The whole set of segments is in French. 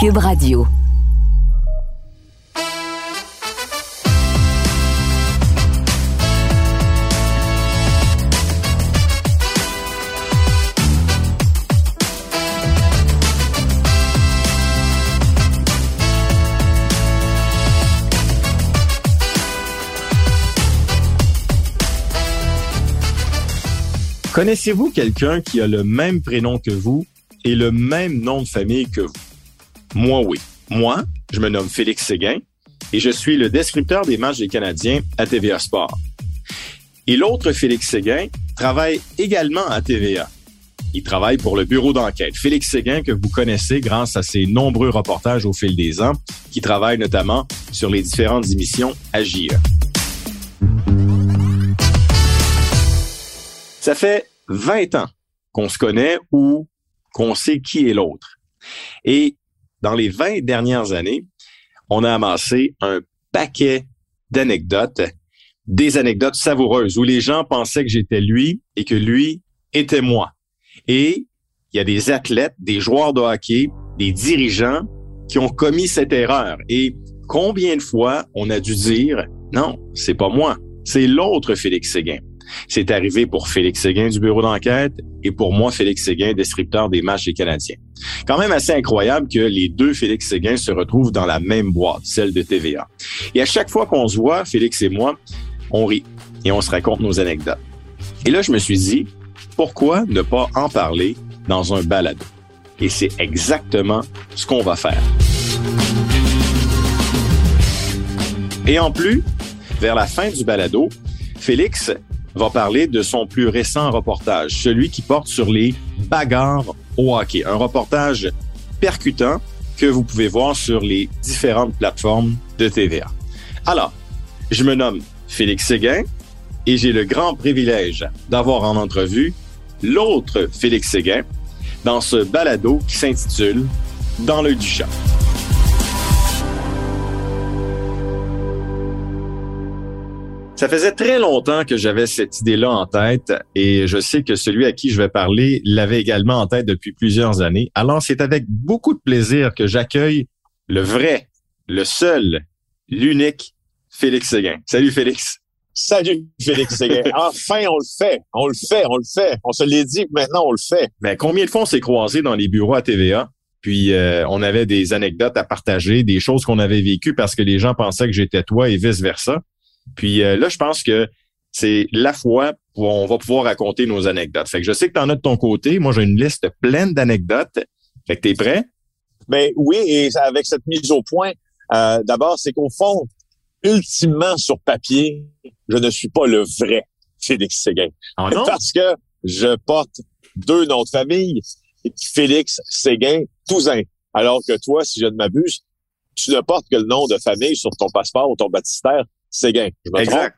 Cube Radio. Connaissez-vous quelqu'un qui a le même prénom que vous et le même nom de famille que vous? Moi, oui. Moi, je me nomme Félix Séguin et je suis le descripteur des matchs des Canadiens à TVA Sport. Et l'autre Félix Séguin travaille également à TVA. Il travaille pour le bureau d'enquête. Félix Séguin, que vous connaissez grâce à ses nombreux reportages au fil des ans, qui travaille notamment sur les différentes émissions AGIE. Ça fait 20 ans qu'on se connaît ou qu'on sait qui est l'autre. Et dans les 20 dernières années, on a amassé un paquet d'anecdotes, des anecdotes savoureuses où les gens pensaient que j'étais lui et que lui était moi. Et il y a des athlètes, des joueurs de hockey, des dirigeants qui ont commis cette erreur. Et combien de fois on a dû dire, non, c'est pas moi, c'est l'autre Félix Séguin. C'est arrivé pour Félix Séguin du bureau d'enquête et pour moi, Félix Séguin, descripteur des matchs des Canadiens. Quand même assez incroyable que les deux Félix Séguin se retrouvent dans la même boîte, celle de TVA. Et à chaque fois qu'on se voit, Félix et moi, on rit et on se raconte nos anecdotes. Et là, je me suis dit, pourquoi ne pas en parler dans un balado? Et c'est exactement ce qu'on va faire. Et en plus, vers la fin du balado, Félix va parler de son plus récent reportage, celui qui porte sur les bagarres au hockey. Un reportage percutant que vous pouvez voir sur les différentes plateformes de TVA. Alors, je me nomme Félix Séguin et j'ai le grand privilège d'avoir en entrevue l'autre Félix Séguin dans ce balado qui s'intitule Dans le du Ça faisait très longtemps que j'avais cette idée-là en tête et je sais que celui à qui je vais parler l'avait également en tête depuis plusieurs années. Alors, c'est avec beaucoup de plaisir que j'accueille le vrai, le seul, l'unique Félix Séguin. Salut Félix. Salut Félix Séguin. enfin, on le fait. On le fait, on le fait. On se l'est dit, maintenant on le fait. Mais combien de fois on s'est croisés dans les bureaux à TVA? Puis euh, on avait des anecdotes à partager, des choses qu'on avait vécues parce que les gens pensaient que j'étais toi et vice-versa. Puis euh, là, je pense que c'est la fois où on va pouvoir raconter nos anecdotes. Fait que je sais que tu en as de ton côté. Moi, j'ai une liste pleine d'anecdotes. Fait que tu es prêt? Ben oui, et avec cette mise au point, euh, d'abord, c'est qu'au fond, ultimement sur papier, je ne suis pas le vrai Félix Séguin. Ah Parce que je porte deux noms de famille, Félix Séguin Touzin. Alors que toi, si je ne m'abuse, tu ne portes que le nom de famille sur ton passeport ou ton baptistère, Séguin. Je exact.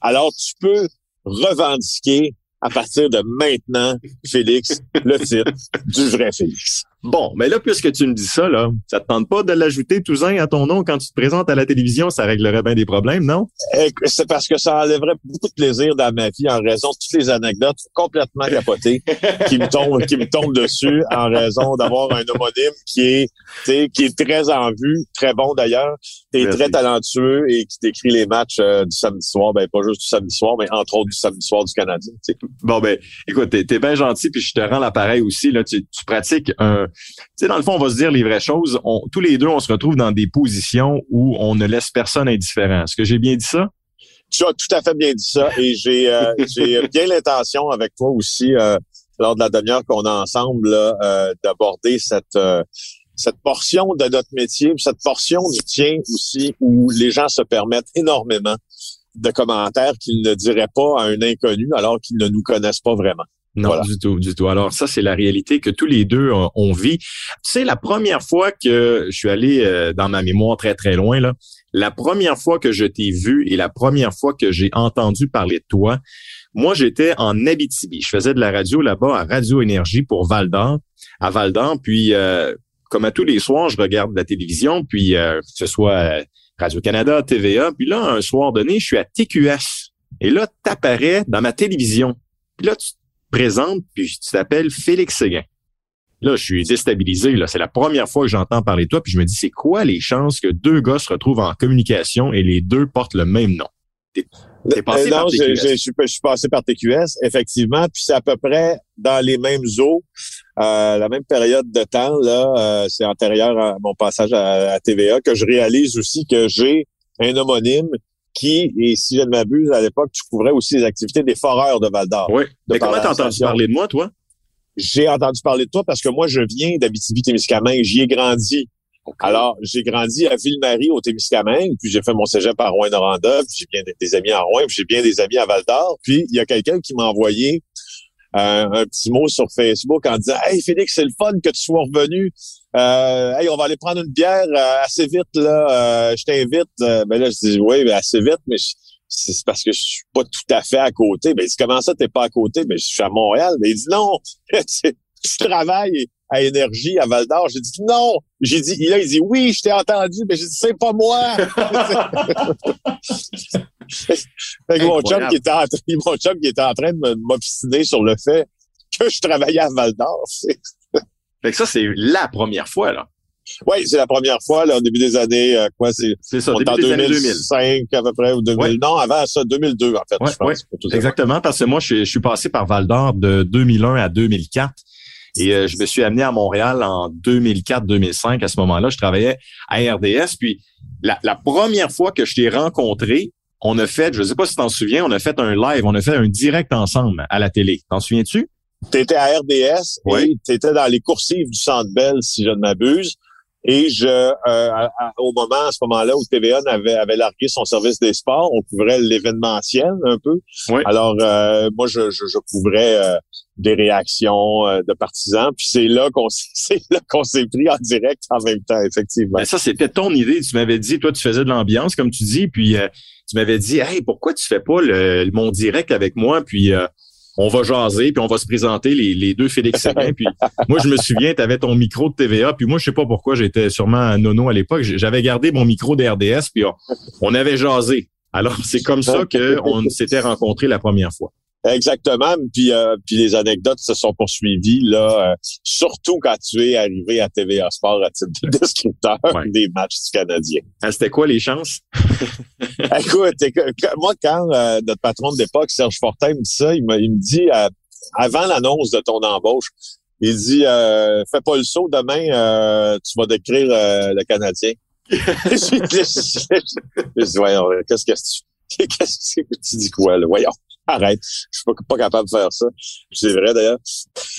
Alors, tu peux revendiquer à partir de maintenant, Félix, le titre du vrai Félix. Bon, mais là, puisque tu me dis ça, là, ça te tente pas de l'ajouter Touzin à ton nom quand tu te présentes à la télévision, ça réglerait bien des problèmes, non? Eh, c'est parce que ça enlèverait beaucoup de plaisir dans ma vie en raison de toutes les anecdotes complètement capotées qui me tombent, qui me tombent dessus en raison d'avoir un homonyme qui est, qui est très en vue, très bon d'ailleurs, et très talentueux et qui décrit les matchs euh, du samedi soir, ben pas juste du samedi soir, mais entre autres du samedi soir du Canadien. Bon, ben, écoute, t'es, es bien gentil, puis je te rends l'appareil aussi, là, tu, tu pratiques un, sais, dans le fond, on va se dire les vraies choses. tous les deux, on se retrouve dans des positions où on ne laisse personne indifférent. Est-ce que j'ai bien dit ça? Tu as tout à fait bien dit ça. Et j'ai euh, bien l'intention avec toi aussi, euh, lors de la demi-heure qu'on a ensemble, euh, d'aborder cette cette portion de notre métier, cette portion du tien aussi, où les gens se permettent énormément de commentaires qu'ils ne diraient pas à un inconnu alors qu'ils ne nous connaissent pas vraiment. Non, du tout, du tout. Alors ça, c'est la réalité que tous les deux ont, vit. Tu sais, la première fois que je suis allé euh, dans ma mémoire très, très loin, là, la première fois que je t'ai vu et la première fois que j'ai entendu parler de toi, moi, j'étais en Abitibi. Je faisais de la radio là-bas à Radio Énergie pour Val d'Or, à Val d'Or. Puis, euh, comme à tous les soirs, je regarde la télévision, puis euh, que ce soit Radio-Canada, TVA. Puis là, un soir donné, je suis à TQS. Et là, t'apparais dans ma télévision. Puis là, tu présente, puis tu t'appelles Félix Séguin. Là, je suis déstabilisé. Là, c'est la première fois que j'entends parler de toi, puis je me dis, c'est quoi les chances que deux gars se retrouvent en communication et les deux portent le même nom? T'es passé non, par TQS. Je, je, suis passé par TQS, effectivement, puis c'est à peu près dans les mêmes eaux, euh, la même période de temps, là, euh, c'est antérieur à mon passage à, TVA, que je réalise aussi que j'ai un homonyme qui, et si je ne m'abuse, à l'époque, tu couvrais aussi les activités des foreurs de Val d'Or. Oui. Mais comment t'as entendu parler de moi, toi? J'ai entendu parler de toi parce que moi, je viens d'Abitibi-Témiscamingue. J'y ai grandi. Alors, j'ai grandi à Ville-Marie, au Témiscamingue, puis j'ai fait mon cégep à Rouen-Noranda, puis j'ai bien des amis à Rouen, puis j'ai bien des amis à Val-d'Or. Puis, il y a quelqu'un qui m'a envoyé euh, un petit mot sur Facebook en disant « Hey, Félix, c'est le fun que tu sois revenu. Euh, hey, on va aller prendre une bière euh, assez vite, là. Euh, je t'invite. ben là, je dis « Oui, ben, assez vite, mais c'est parce que je suis pas tout à fait à côté. Ben, il dit, comment ça, t'es pas à côté? Ben, je suis à Montréal. Ben, il dit, non, je travaille à Énergie à Val d'Or. J'ai dit non. J'ai dit, il a dit oui, je t'ai entendu, mais j'ai dit c'est pas moi. mon chum qui était en train, mon chum qui était en train de m'obstiner sur le fait que je travaillais à Val d'Or. fait que ça, c'est la première fois, là. Oui, c'est la première fois, là, au début des années, euh, quoi, c'est, c'est ça, début des 2005 années 2000. à peu près, ou 2000, non, avant ça, 2002, en fait, je pense. Exactement, parce que moi, je, je suis passé par Val d'Or de 2001 à 2004. Et euh, je me suis amené à Montréal en 2004-2005. À ce moment-là, je travaillais à RDS. Puis la, première fois que je t'ai rencontré, on a fait, je ne sais pas si tu t'en souviens, on a fait un live, on a fait un direct ensemble à la télé. T'en souviens-tu? Tu étais à RDS oui. et tu étais dans les coursives du Centre Bell, si je ne m'abuse. Et je, euh, au moment, à ce moment-là, où TVA avait, avait largué son service des sports, on couvrait l'événementiel un peu. Oui. Alors, euh, moi, je, je, je couvrais euh, des réactions de partisans. Puis c'est là qu'on c'est là qu'on s'est pris en direct en même temps, effectivement. Mais ça, c'était ton idée. Tu m'avais dit, toi, tu faisais de l'ambiance, comme tu dis, puis tu m'avais dit, hey, pourquoi tu fais pas le, mon direct avec moi, puis on va jaser, puis on va se présenter les, les deux Félix Séguin. puis moi, je me souviens, tu avais ton micro de TVA, puis moi, je sais pas pourquoi, j'étais sûrement à Nono à l'époque. J'avais gardé mon micro de RDS, puis on, avait jasé. Alors, c'est comme ça qu'on s'était rencontrés la première fois. Exactement. Puis, euh, puis les anecdotes se sont poursuivies là, euh, surtout quand tu es arrivé à TVA Sport à titre de descripteur des matchs du Canadien. Ah, C'était quoi les chances? Écoute, moi, quand euh, notre patron de l'époque, Serge Fortin, me dit ça, il me, il me dit avant l'annonce de ton embauche, il dit fais pas le saut, demain tu vas décrire le Canadien. je dis, voyons, qu'est-ce que tu qu'est-ce que tu dis quoi, là? Voyons. Arrête, je suis pas, capable de faire ça. C'est vrai d'ailleurs.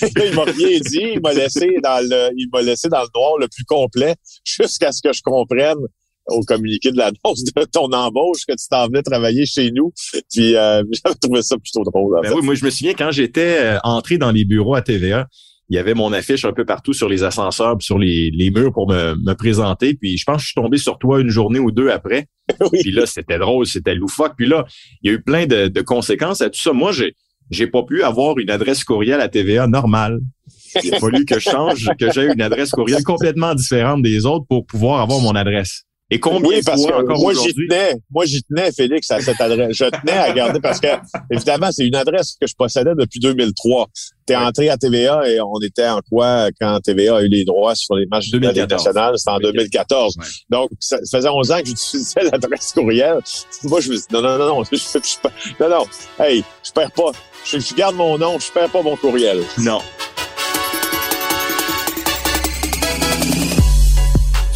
il m'a rien dit, il m'a laissé dans le il m'a laissé dans le noir le plus complet jusqu'à ce que je comprenne au communiqué de l'annonce de ton embauche que tu t'en venais travailler chez nous. Puis euh, j'avais trouvé ça plutôt drôle. Ben oui, moi je me souviens quand j'étais euh, entré dans les bureaux à TVA, il y avait mon affiche un peu partout sur les ascenseurs, sur les, les murs pour me, me, présenter. Puis je pense que je suis tombé sur toi une journée ou deux après. Puis là, c'était drôle, c'était loufoque. Puis là, il y a eu plein de, de conséquences à tout ça. Moi, j'ai j'ai pas pu avoir une adresse courriel à TVA normale. Il a fallu que je change, que j'ai une adresse courriel complètement différente des autres pour pouvoir avoir mon adresse. Et combien oui, parce que moi j'y tenais, moi j'y tenais Félix à cette adresse. Je tenais à garder parce que évidemment c'est une adresse que je possédais depuis 2003. T'es entré à TVA et on était en quoi quand TVA a eu les droits sur les matchs de la Ligue nationale, c'était en 2014. Donc ça faisait 11 ans que j'utilisais l'adresse courriel. Moi je me dis non non non non, je, je, non non, hey, je perds pas, je, je garde mon nom, je perds pas mon courriel. Non.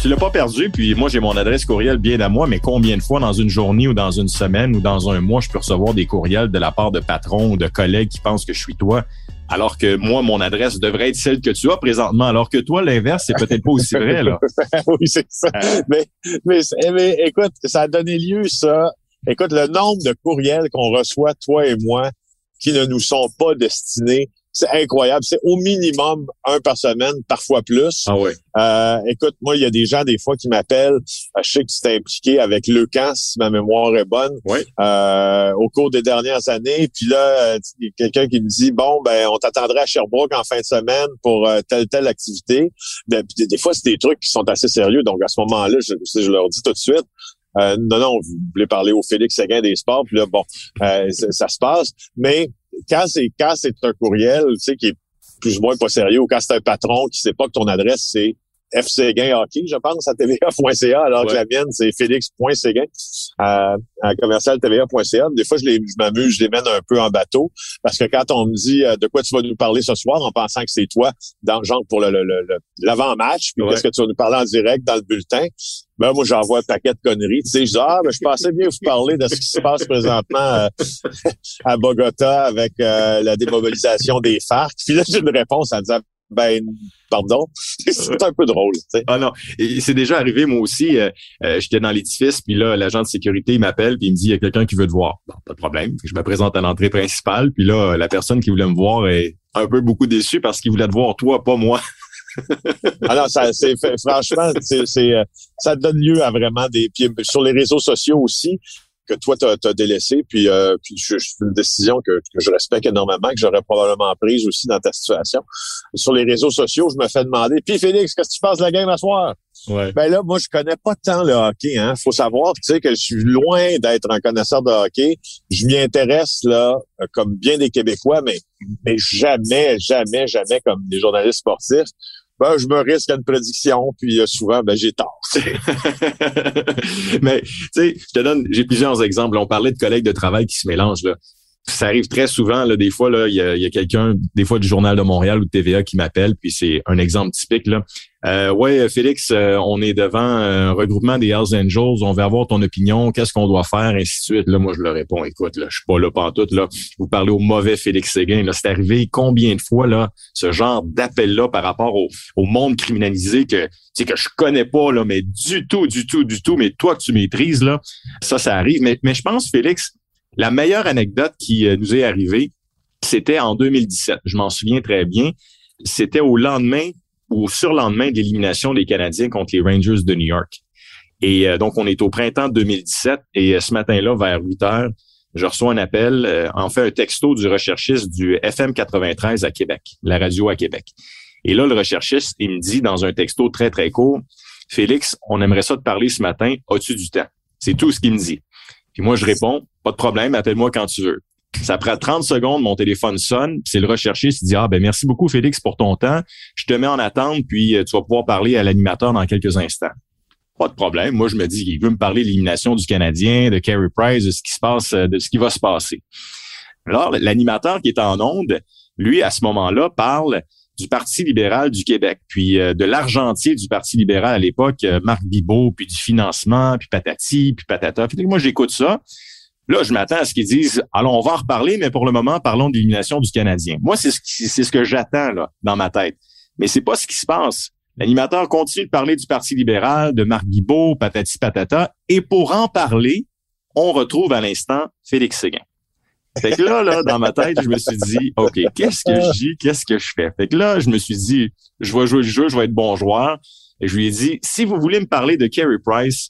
Tu l'as pas perdu, puis moi j'ai mon adresse courriel bien à moi, mais combien de fois dans une journée ou dans une semaine ou dans un mois je peux recevoir des courriels de la part de patrons ou de collègues qui pensent que je suis toi, alors que moi mon adresse devrait être celle que tu as présentement, alors que toi l'inverse c'est peut-être pas aussi vrai là. oui c'est ça. Euh. Mais, mais, mais écoute, ça a donné lieu ça. Écoute le nombre de courriels qu'on reçoit toi et moi qui ne nous sont pas destinés c'est incroyable. C'est au minimum un par semaine, parfois plus. Ah oui. Euh, écoute, moi, il y a des gens des fois qui m'appellent. Euh, je sais que tu t'es impliqué avec Le Camp, si ma mémoire est bonne, oui. euh, au cours des dernières années. Puis là, il y a quelqu'un qui me dit, bon, ben, on t'attendrait à Sherbrooke en fin de semaine pour euh, telle telle activité. Ben, des, des, fois, c'est des trucs qui sont assez sérieux. Donc, à ce moment-là, je, je leur dis tout de suite, euh, non, non, vous voulez parler au Félix Seguin des sports, puis là, bon, euh, ça, ça, se passe. Mais quand c'est quand c'est un courriel, tu sais, qui est plus ou moins pas sérieux ou quand c'est un patron qui sait pas que ton adresse c'est FC Gain Hockey, je pense, à TVA.ca, alors que la mienne, c'est Félix.séguin à, à commercial TVA.ca. Des fois, je, les, je m'amuse, je les mène un peu en bateau, parce que quand on me dit euh, de quoi tu vas nous parler ce soir, en pensant que c'est toi, dans genre pour le, l'avant-match, puis qu'est-ce que tu vas nous parler en direct dans le bulletin, ben moi, j'envoie un paquet de conneries. Tu sais, je ben, je pensais bien vous parler de ce qui se passe présentement euh, à Bogota avec euh, la démobilisation des FARC. Puis là, j'ai une réponse en disant, ben pardon. c'est un peu drôle. Ah non, c'est déjà arrivé moi aussi. Euh, euh, j'étais dans l'édifice, puis là l'agent de sécurité m'appelle, puis il me dit il y a quelqu'un qui veut te voir. pas de problème. Je me présente à l'entrée principale, puis là la personne qui voulait me voir est un peu beaucoup déçue parce qu'il voulait te voir toi, pas moi. Alors, ça, c'est franchement, c'est, euh, ça donne lieu à vraiment des pieds sur les réseaux sociaux aussi que toi, tu as, délaissé, puis, euh, puis c'est une décision que, que, je respecte énormément, que j'aurais probablement prise aussi dans ta situation. Sur les réseaux sociaux, je me fais demander, puis Félix, qu'est-ce que tu penses de la game à soir? Ouais. Ben là, moi, je connais pas tant le hockey. Hein. Faut savoir, tu sais, que je suis loin d'être un connaisseur de hockey. Je m'y intéresse là, comme bien des Québécois, mais mais jamais, jamais, jamais comme des journalistes sportifs ben, je me risque à une prédiction, puis euh, souvent, ben, j'ai tort. Mais, tu sais, je te donne, j'ai plusieurs exemples. On parlait de collègues de travail qui se mélangent, là ça arrive très souvent. Là, des fois, là, il y a, quelqu'un, des fois du Journal de Montréal ou de TVA qui m'appelle, puis c'est un exemple typique. Là. Euh, ouais, Félix, euh, on est devant un regroupement des Hells Angels, on veut avoir ton opinion, qu'est-ce qu'on doit faire, ainsi de suite. Là, moi, je leur réponds, écoute, là, je suis pas là pantoute, là. Vous parlez au mauvais Félix Séguin. Là, c'est arrivé combien de fois, là, ce genre d'appel-là par rapport au, monde criminalisé que, tu que je connais pas, là, mais du tout, du tout, du tout, mais toi que tu maîtrises, là, ça, ça arrive. Mais je pense, Félix, la meilleure anecdote qui euh, nous est arrivée, c'était en 2017. Je m'en souviens très bien. C'était au lendemain ou au surlendemain de l'élimination des Canadiens contre les Rangers de New York. Et euh, donc, on est au printemps 2017 et euh, ce matin-là, vers 8 heures, je reçois un appel, en fait un texto du recherchiste du FM 93 à Québec, la radio à Québec. Et là, le recherchiste, il me dit dans un texto très, très court, Félix, on aimerait ça te parler ce matin, as-tu du temps? C'est tout ce qu'il me dit. Puis moi, je réponds, pas de problème, appelle-moi quand tu veux. Ça prend 30 secondes, mon téléphone sonne, c'est le recherchiste qui dit Ah ben merci beaucoup Félix pour ton temps. Je te mets en attente, puis euh, tu vas pouvoir parler à l'animateur dans quelques instants. Pas de problème. Moi, je me dis qu'il veut me parler de l'élimination du Canadien, de Carey Price, de ce qui se passe, euh, de ce qui va se passer. Alors, l'animateur qui est en onde, lui, à ce moment-là, parle du Parti libéral du Québec, puis euh, de l'argentier du Parti libéral à l'époque, Marc Bibot, puis du financement, puis patati, puis patata. moi, j'écoute ça. Là, je m'attends à ce qu'ils disent, allons, on va en reparler, mais pour le moment, parlons de l'élimination du Canadien. Moi, c'est ce, ce que j'attends là dans ma tête. Mais c'est pas ce qui se passe. L'animateur continue de parler du Parti libéral, de Marc Guibault, patati patata, et pour en parler, on retrouve à l'instant Félix Séguin. Fait que là, là, dans ma tête, je me suis dit, OK, qu'est-ce que je dis, qu'est-ce que je fais? Fait que là, je me suis dit, je vais jouer le jeu, je vais être bon joueur. Et je lui ai dit, si vous voulez me parler de Kerry Price,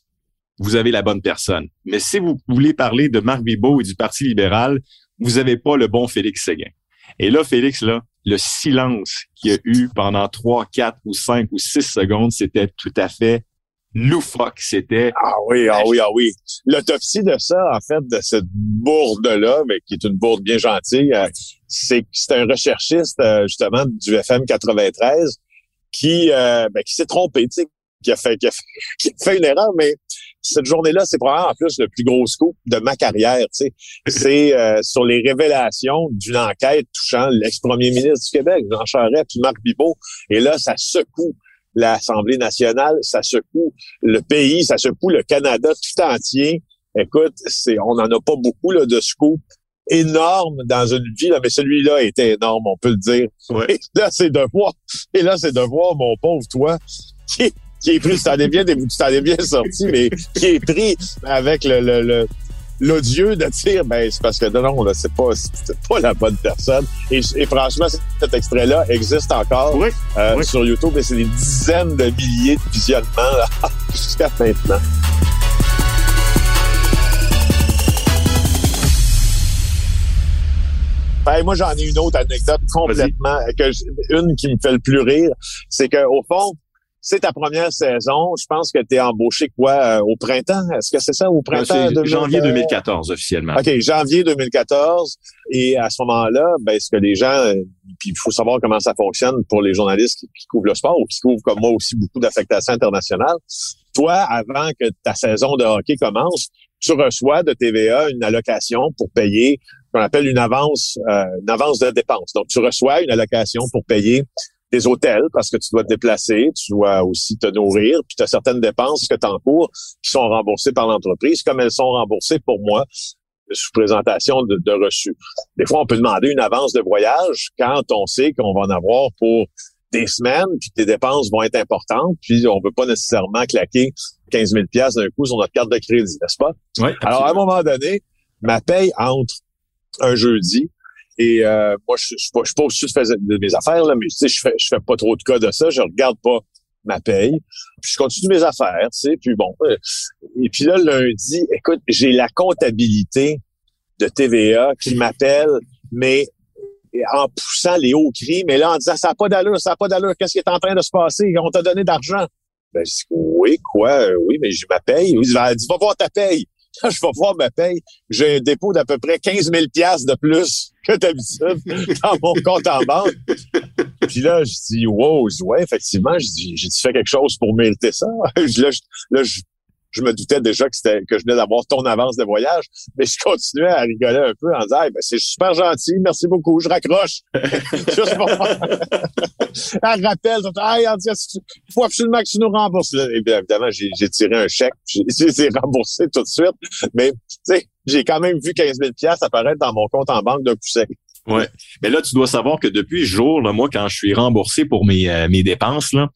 vous avez la bonne personne. Mais si vous voulez parler de Marc Bibot et du Parti libéral, vous n'avez pas le bon Félix Séguin. Et là, Félix, là, le silence qu'il y a eu pendant trois, quatre ou cinq ou six secondes, c'était tout à fait loufoque. C'était. Ah oui, ah oui, ah oui. L'autopsie de ça, en fait, de cette bourde-là, mais qui est une bourde bien gentille, euh, c'est c'est un recherchiste, euh, justement, du FM 93 qui, euh, ben, qui s'est trompé, tu sais, qui a fait, qui a fait une erreur, mais cette journée-là, c'est probablement en plus le plus gros scoop de ma carrière. Tu sais. C'est euh, sur les révélations d'une enquête touchant l'ex-premier ministre du Québec, Jean Charest, puis Marc Bibot. Et là, ça secoue l'Assemblée nationale, ça secoue le pays, ça secoue le Canada tout entier. Écoute, c'est, on n'en a pas beaucoup là, de scoop énorme dans une vie, là, mais celui-là était énorme, on peut le dire. Et là, c'est de voir, et là, c'est de voir mon pauvre toi, qui qui est pris, tu t'en es bien, tu bien sorti, mais qui est pris avec le, le, l'odieux de dire ben c'est parce que non là c'est pas c'est pas la bonne personne. Et, franchement cet extrait là existe encore euh, sur YouTube et c'est des dizaines de milliers de visionnements jusqu'à maintenant. Ben, moi, j'en ai une autre anecdote complètement, que une qui me fait le plus rire, c'est que au fond, c'est ta première saison. Je pense que tu es embauché quoi euh, au printemps? Est-ce que c'est ça au printemps? C'est janvier 2014 officiellement. OK, janvier 2014. Et à ce moment-là, ben, est-ce que les gens, euh, puis il faut savoir comment ça fonctionne pour les journalistes qui, couvrent le sport ou qui couvrent comme moi aussi beaucoup d'affectations internationales. Toi, avant que ta saison de hockey commence, tu reçois de TVA une allocation pour payer qu'on appelle une avance, euh, une avance de dépenses. Donc, tu reçois une allocation pour payer des hôtels parce que tu dois te déplacer, tu dois aussi te nourrir, puis tu as certaines dépenses que tu encours qui sont remboursées par l'entreprise, comme elles sont remboursées pour moi sous présentation de, de reçus. Des fois, on peut demander une avance de voyage quand on sait qu'on va en avoir pour des semaines, puis tes dépenses vont être importantes, puis on veut pas nécessairement claquer 15 000 d'un coup sur notre carte de crédit, n'est-ce pas? Oui, Alors, à un moment donné, ma paye entre un jeudi et euh, moi, je, je, je, suis pas au-dessus de, mes affaires, là, mais tu sais, je fais, je fais pas trop de cas de ça. Je regarde pas ma paye. Puis je continue mes affaires, tu sais. Puis bon. Euh, et puis là, lundi, écoute, j'ai la comptabilité de TVA qui m'appelle, mais en poussant les hauts cris, mais là, en disant, ça n'a pas d'allure, ça n'a pas d'allure, qu'est-ce qui est en train de se passer? On t'a donné d'argent. Ben, je dis, oui, quoi? Euh, oui, mais j'ai ma paye. Il dit, va voir ta paye. je vais voir ma paye. J'ai un dépôt d'à peu près 15 000 de plus que d'habitude dans mon compte en banque. Puis là, je dis, wow, ouais, effectivement, j'ai fait quelque chose pour mériter ça? là, je, je me doutais déjà que c'était que je venais d'avoir ton avance de voyage, mais je continuais à rigoler un peu en disant ben, c'est super gentil, merci beaucoup, je raccroche. Juste pour Elle rappelle, il faut absolument que tu nous rembourses. Et bien, évidemment, j'ai tiré un chèque, j'ai remboursé tout de suite, mais tu sais, j'ai quand même vu 15 000 apparaître dans mon compte en banque d'un coup sec. Ouais. Mais là, tu dois savoir que depuis jour, là, moi, quand je suis remboursé pour mes, euh, mes dépenses, là,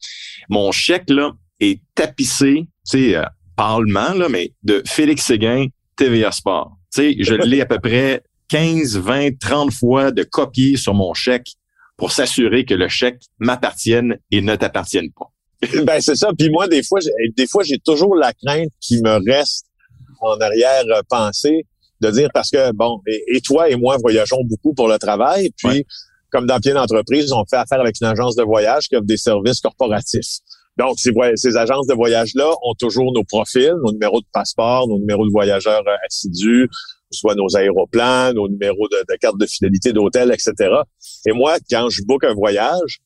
mon chèque là, est tapissé, tu sais, euh, parlement, là, mais de Félix Séguin, TVA Sport. Tu sais, je l'ai à peu près 15, 20, 30 fois de copier sur mon chèque pour s'assurer que le chèque m'appartienne et ne t'appartienne pas. ben c'est ça. Puis moi, des fois, des fois, j'ai toujours la crainte qui me reste en arrière-pensée de dire parce que bon, et, toi et moi voyageons beaucoup pour le travail, puis comme dans plein d'entreprises, on fait affaire avec une agence de voyage qui offre des services corporatifs. Donc, ces, ces agences de voyage-là ont toujours nos profils, nos numéros de passeport, nos numéros de voyageurs euh, assidus, soit nos aéroplans, nos numéros de, de carte de fidélité d'hôtel, etc. Et moi, quand je book un voyage,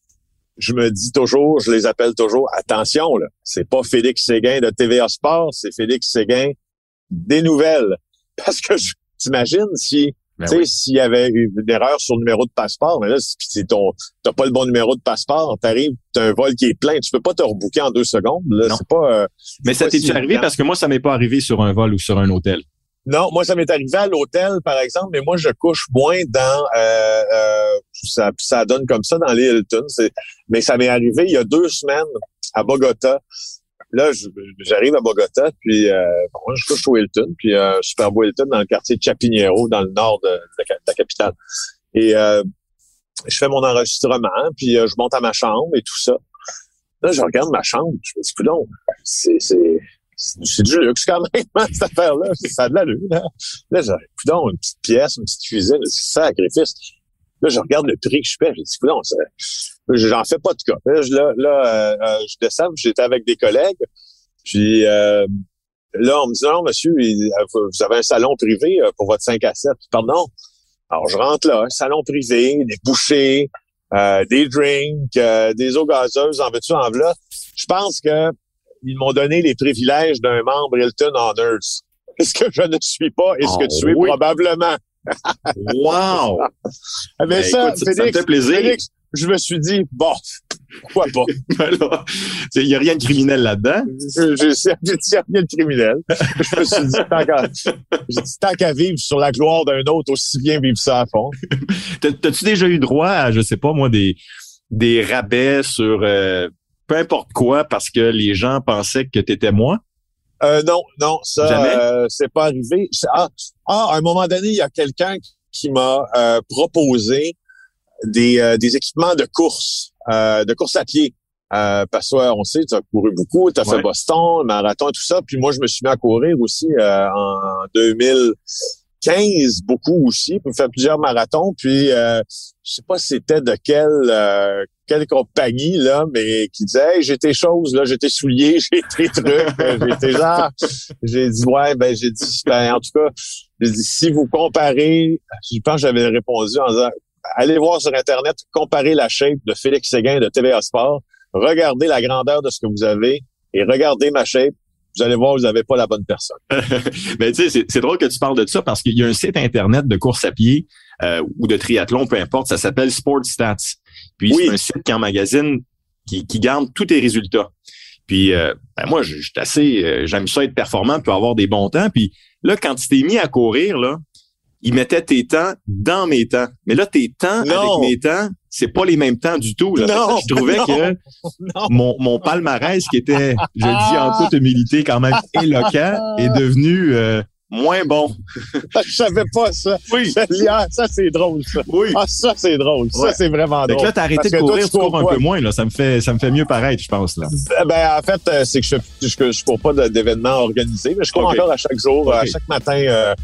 je me dis toujours, je les appelle toujours, attention, là, c'est pas Félix Séguin de TVA Sport, c'est Félix Séguin des nouvelles. Parce que t'imagines si ben tu sais, s'il y avait une erreur sur le numéro de passeport, mais là, si ton, t'as pas le bon numéro de passeport, t'arrives, t'as un vol qui est plein, tu peux pas te rebooker en deux secondes. Là, c'est pas. Euh, mais ça t'est arrivé parce que moi, ça m'est pas arrivé sur un vol ou sur un hôtel? Non, moi, ça m'est arrivé à l'hôtel, par exemple, mais moi, je couche moins dans euh, euh, ça, ça donne comme ça dans les Hilton. Mais ça m'est arrivé il y a deux semaines à Bogota. Là, j'arrive à Bogota, puis euh, bon, je couche au Hilton, puis euh, super beau Hilton dans le quartier de Chapinero, dans le nord de, la, capitale. Et euh, je fais mon enregistrement, puis euh, je monte à ma chambre et tout ça. Là, je regarde ma chambre, je me dis, coudonc, c'est c'est du luxe quand même, hein, cette affaire-là. Ça a de la lune. Là, là j'ai une petite pièce, une petite cuisine, c'est sacrifice. Là, je regarde le prix que je paie. Je dis, coudonc, j'en fais pas de cas. Là, là, euh, je descends, j'étais avec des collègues. Puis euh, là, on me dit, non, monsieur, vous avez un salon privé euh, pour votre 5 à 7. Pardon. Alors, je rentre là, un salon privé, des bouchées, des drinks, des eaux gazeuses, en veux-tu, en là. Je pense que ils m'ont donné les privilèges d'un membre Hilton Honors. Est-ce que je ne suis pas? Est-ce que tu es probablement? Wow! Mais ben, ça, ça, me fait plaisir. Félix, je me suis dit, bon, pourquoi pas? Il n'y a rien de criminel là-dedans. Il a rien de criminel. Je me suis dit, tant qu'à vivre sur la gloire d'un autre, aussi bien vivre ça à fond. T'as-tu déjà eu droit à, je sais pas moi, des, des rabais sur euh, peu importe quoi parce que les gens pensaient que tu étais moi? Euh, non, non, ça, euh, c'est pas arrivé. Ah, ah, à un moment donné, il y a quelqu'un qui m'a euh, proposé des, euh, des équipements de course, euh, de course à pied. parce que on sait, tu as couru beaucoup, tu as fait Boston, marathon et tout ça. Puis moi, je me suis mis à courir aussi en 2000, 15 beaucoup aussi, pour faire plusieurs marathons. Puis euh, je sais pas c'était de quelle euh, quelle compagnie là, mais qui disait hey, j'ai tes choses là, j'ai tes souliers, j'ai tes trucs, euh, j'ai tes genre. J'ai dit ouais ben j'ai dit ben, en tout cas j'ai dit si vous comparez, je pense que j'avais répondu en disant allez voir sur internet comparer la shape de Félix Séguin de TVA Sport, regardez la grandeur de ce que vous avez et regardez ma shape vous allez voir, vous n'avez pas la bonne personne. Mais tu sais, c'est drôle que tu parles de ça parce qu'il y a un site internet de course à pied euh, ou de triathlon, peu importe, ça s'appelle Sport Stats. Puis c'est un site qui emmagasine, qui, qui garde tous tes résultats. Puis euh, ben moi, je suis assez, euh, j'aime ça être performant, puis avoir des bons temps. Puis là, quand tu t'es mis à courir, là, il mettait tes temps dans mes temps. Mais là, tes temps avec mes temps, c'est pas les mêmes temps du tout. Là. Non, je trouvais que mon, mon palmarès, qui était, je dis en toute humilité, quand même éloquent, est devenu euh, moins bon. je savais pas ça. Oui. Ça, c'est drôle, ça. Oui. Ah, ça, c'est drôle. Ça, c'est vraiment drôle. Donc là, t'as arrêté de courir, tu cours un peu moins, là. Ça me fait, ça me fait mieux paraître, je pense, là. Ben, en fait, euh, c'est que je, je, je, cours pas d'événements organisés, mais je cours encore à chaque jour, à chaque matin, euh,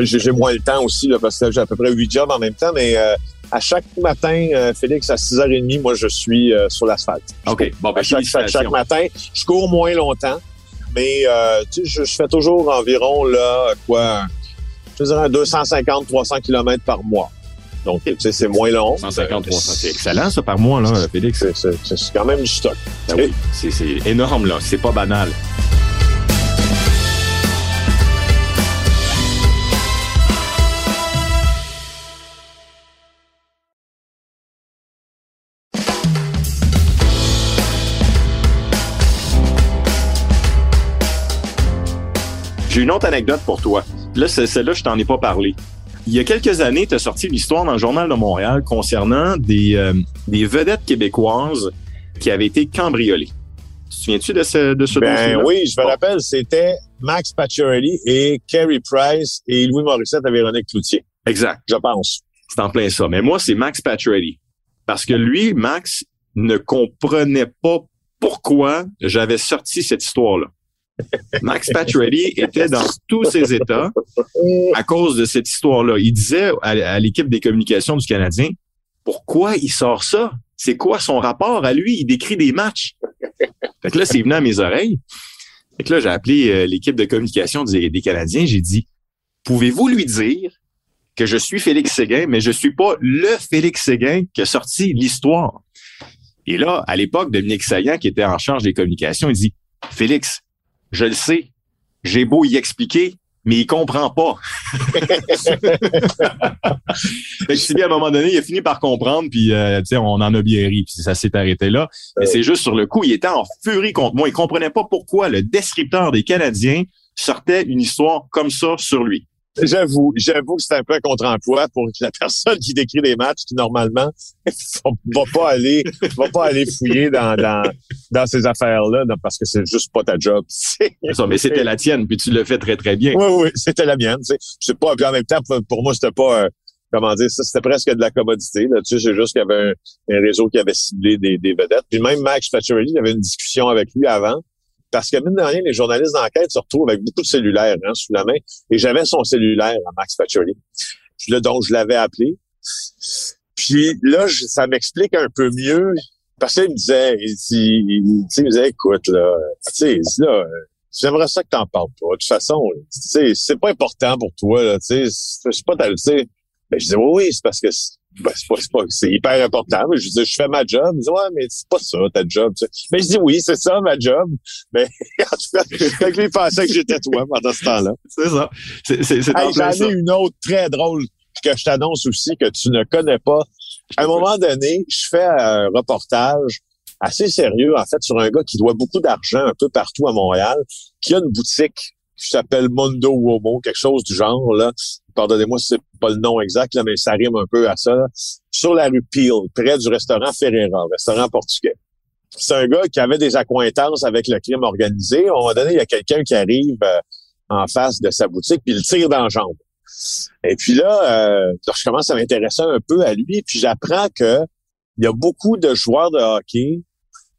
j'ai moins le temps aussi, là, parce que j'ai à peu près huit jobs en même temps, mais euh, à chaque matin, euh, Félix, à 6h30, moi, je suis euh, sur l'asphalte. OK. Bon, ben, chaque, chaque, matin, je cours moins longtemps, mais sais, je, fais toujours environ, là, quoi, je dirais 250-300 km par mois. Donc, tu sais, c'est moins long. 150, 300, c'est excellent, ça, par mois, là, Félix. C'est quand même du stock. Ben oui, c'est énorme, là. C'est pas banal. Une autre anecdote pour toi. Là, celle-là, je t'en ai pas parlé. Il y a quelques années, tu as sorti l'histoire dans le Journal de Montréal concernant des, euh, des vedettes québécoises qui avaient été cambriolées. Tu te souviens-tu de ce, de ce ben, Oui, je me rappelle, c'était Max Pacioretty et Kerry Price et Louis Morissette et Véronique Cloutier. Exact. Je pense. C'est en plein ça. Mais moi, c'est Max Pacioretty. Parce que lui, Max, ne comprenait pas pourquoi j'avais sorti cette histoire-là. Max Pacioretty était dans tous ses états à cause de cette histoire-là. Il disait à, l'équipe des communications du Canadien, pourquoi il sort ça? C'est quoi son rapport à lui? Il décrit des matchs. Fait que là, c'est venu à mes oreilles. Fait que là, j'ai appelé euh, l'équipe de communication des, Canadiens. J'ai dit, pouvez-vous lui dire que je suis Félix Séguin, mais je suis pas le Félix Séguin qui a sorti l'histoire? Et là, à l'époque, Dominique Saillant, qui était en charge des communications, il dit, Félix, je le sais. J'ai beau y expliquer, mais il comprend pas. fait que à un moment donné, il a fini par comprendre, puis euh, on en a bien ri, puis ça s'est arrêté là. Mais c'est juste sur le coup, il était en furie contre moi. Il comprenait pas pourquoi le descripteur des Canadiens sortait une histoire comme ça sur lui. J'avoue, j'avoue que c'est un peu un contre-emploi pour la personne qui décrit des matchs qui normalement va pas aller va pas aller fouiller dans dans, dans ces affaires-là parce que c'est juste pas ta job. ça, mais c'était la tienne puis tu le fais très très bien. Oui oui, c'était la mienne, c'est pas puis en même temps pour moi c'était pas euh, comment dire ça c'était presque de la commodité là, tu sais, c'est juste qu'il y avait un, réseau qui avait ciblé des, des vedettes. Puis même Max Pacioretty, il y avait une discussion avec lui avant parce que, mine de rien, les journalistes d'enquête se retrouvent avec beaucoup de cellulaires hein, sous la main. Et j'avais son cellulaire à Max Pacioretty. Puis là, donc, je l'avais appelé. Puis là, ça m'explique un peu mieux. Parce qu'il me disait, il, me disait, écoute, là, tu sais, là, j'aimerais ça que t'en parles pas. De toute façon, c'est pas important pour toi, là, tu sais, c'est pas tu sais. Ben, je disais, oui, oui, c'est parce que ben, c'est pas, pas, c'est hyper important. Je dis, je fais ma job. Je dis, ouais, mais c'est pas ça, ta job. Mais je dis, oui, c'est ça, ma job. Mais en tout cas, fait que lui, pensait que j'étais toi pendant ce temps-là. C'est ça. C'est, c'est, c'est hey, J'en ai une autre très drôle que je t'annonce aussi que tu ne connais pas. À un moment donné, je fais un reportage assez sérieux, en fait, sur un gars qui doit beaucoup d'argent un peu partout à Montréal, qui a une boutique qui s'appelle Mondo Womo, quelque chose du genre, là. Pardonnez-moi si c'est pas le nom exact, là, mais ça rime un peu à ça. Sur la rue Peel, près du restaurant Ferreira, restaurant portugais. C'est un gars qui avait des accointances avec le crime organisé. À un moment donné, il y a quelqu'un qui arrive euh, en face de sa boutique, puis il tire dans la jambe. Et puis là, euh, je commence à m'intéresser un peu à lui, puis j'apprends que il y a beaucoup de joueurs de hockey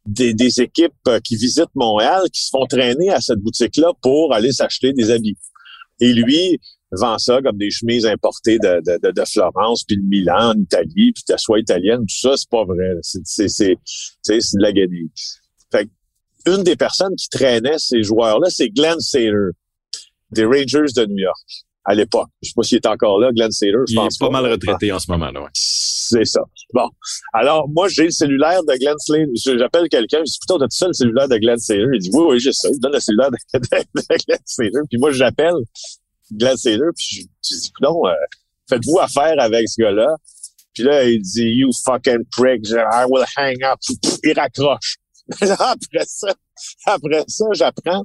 des, équipes euh, qui visitent Montréal qui se font traîner à cette boutique-là pour aller s'acheter des habits. Et lui, vend ça comme des chemises importées de, de, de, Florence, puis de Milan, en Italie, puis de soie italienne. Tout ça, c'est pas vrai. C'est, c'est, c'est, c'est, de la guenille. Fait une des personnes qui traînait ces joueurs-là, c'est Glenn Saylor, des Rangers de New York à l'époque. Je sais pas s'il est encore là, Glenn Saylor. Je il pense est pas, mal retraité en ce moment, là. Ouais. C'est ça. Bon. Alors, moi, j'ai le cellulaire de Glenn Saylor. J'appelle quelqu'un, je dis, putain, t'as-tu ça le cellulaire de Glenn Saylor? Il dit, oui, oui, j'ai ça. Il donne le cellulaire de, Glenn Saylor. Puis moi, j'appelle Glenn Saylor, puis je, je dis, non, euh, faites-vous affaire avec ce gars-là. Puis là, il dit, you fucking prick, I will hang up. Il raccroche. après ça, après ça, j'apprends,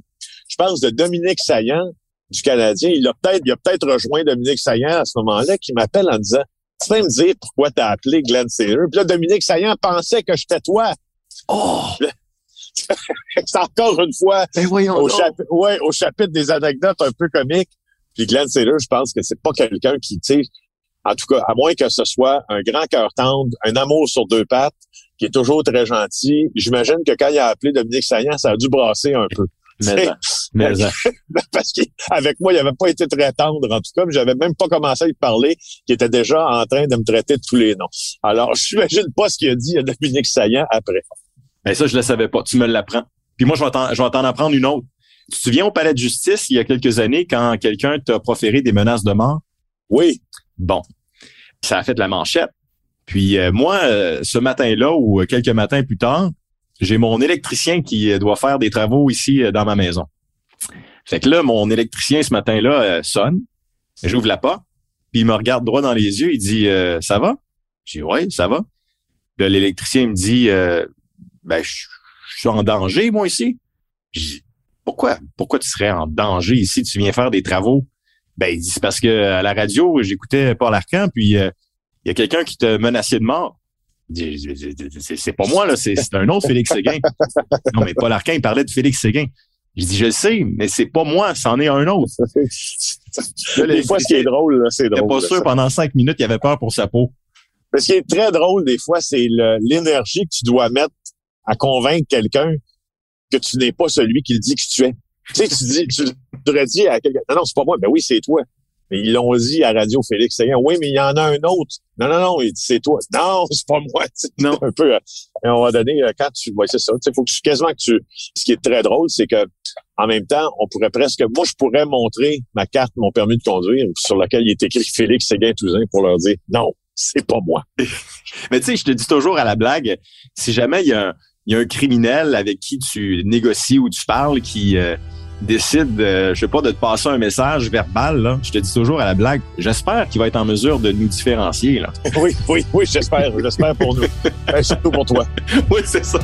je pense, de Dominique Saillant, du Canadien. Il a peut-être, il a peut-être rejoint Dominique Saillant à ce moment-là, qui m'appelle en disant, tu peux me dire pourquoi t'as appelé Glenn Saylor? Puis là, Dominique Saillant pensait que j'étais toi. Oh! C'est encore une fois ben au, chapitre, ouais, au chapitre des anecdotes un peu comiques. Puis Glenn Saylor, je pense que c'est pas quelqu'un qui, tu sais, en tout cas, à moins que ce soit un grand cœur tendre, un amour sur deux pattes, qui est toujours très gentil. J'imagine que quand il a appelé Dominique Saillant, ça a dû brasser un peu. Mais, mais parce qu'avec moi, il n'avait pas été très tendre, en tout cas, mais j'avais même pas commencé à lui parler, qu'il était déjà en train de me traiter de tous les noms. Alors, je n'imagine pas ce qu'il a dit à Dominique Saillant après. Mais ça, je le savais pas. Tu me l'apprends. Puis moi, je vais t'en apprendre une autre. Tu te souviens au palais de justice, il y a quelques années, quand quelqu'un t'a proféré des menaces de mort? Oui. Bon. Ça a fait de la manchette. Puis euh, moi, euh, ce matin-là ou quelques matins plus tard, j'ai mon électricien qui euh, doit faire des travaux ici dans ma maison. Fait que là, mon électricien ce matin-là sonne. J'ouvre la porte, puis il me regarde droit dans les yeux. Il dit Ça va? Je dis Ouais, ça va. L'électricien me dit Ben, je suis en danger, moi, ici. Pourquoi? Pourquoi tu serais en danger ici? Tu viens faire des travaux? Ben, il dit C'est parce que à la radio, j'écoutais Paul Arcan, puis il y a quelqu'un qui te menaçait de mort. C'est pas moi, là, c'est un autre Félix Séguin. Non, mais Paul Arquin, il parlait de Félix Séguin. Je dis, je le sais, mais c'est pas moi, c'en est un autre. des fois, ce qui est drôle, c'est drôle. Pas sûr, pendant cinq minutes, il avait peur pour sa peau. Mais ce qui est très drôle, des fois, c'est l'énergie que tu dois mettre à convaincre quelqu'un que tu n'es pas celui qui le dit que tu es. Tu sais, tu dis, tu devrais dire à quelqu'un, non, non, c'est pas moi. Ben oui, c'est toi. Mais ils l'ont dit à Radio Félix Séguin. Oui, mais il y en a un autre. Non, non, non, il dit c'est toi. Non, c'est pas moi. Non. Un peu. Euh, et on va donner euh, quand tu. Ouais, c'est ça. Il faut que tu quasiment que tu. Ce qui est très drôle, c'est que en même temps, on pourrait presque. Moi, je pourrais montrer ma carte, mon permis de conduire, sur laquelle il est écrit Félix Séguin Touzin pour leur dire non, c'est pas moi. mais tu sais, je te dis toujours à la blague, si jamais il y a un, il y a un criminel avec qui tu négocies ou tu parles qui. Euh, décide, de, je sais pas, de te passer un message verbal, là, je te dis toujours à la blague, j'espère qu'il va être en mesure de nous différencier. Là. Oui, oui, oui, j'espère. j'espère pour nous. Ben, surtout pour toi. oui, c'est ça.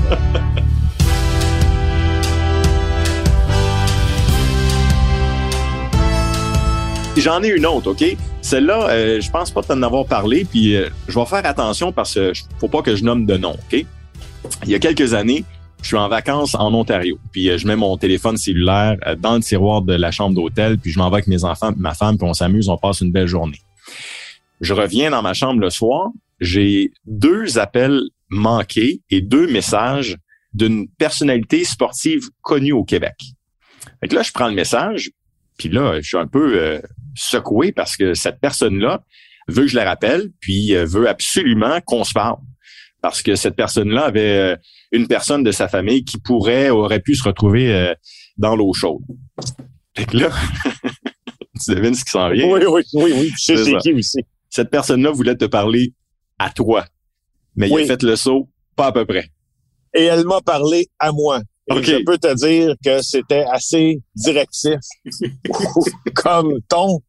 J'en ai une autre, OK? Celle-là, euh, je pense pas t'en avoir parlé, puis euh, je vais faire attention parce que faut pas que je nomme de nom, OK? Il y a quelques années, je suis en vacances en Ontario. Puis euh, je mets mon téléphone cellulaire euh, dans le tiroir de la chambre d'hôtel, puis je m'en vais avec mes enfants, ma femme, puis on s'amuse, on passe une belle journée. Je reviens dans ma chambre le soir, j'ai deux appels manqués et deux messages d'une personnalité sportive connue au Québec. Fait que là, je prends le message, puis là, je suis un peu euh, secoué parce que cette personne-là veut que je la rappelle, puis veut absolument qu'on se parle. Parce que cette personne-là avait une personne de sa famille qui pourrait, aurait pu se retrouver euh, dans l'eau chaude. Fait que là, tu devines ce qui s'en vient. Oui, oui, oui, oui. Je sais qui aussi. Cette personne-là voulait te parler à toi. Mais il a fait le saut pas à peu près. Et elle m'a parlé à moi. Et je peux te dire que c'était assez directif comme ton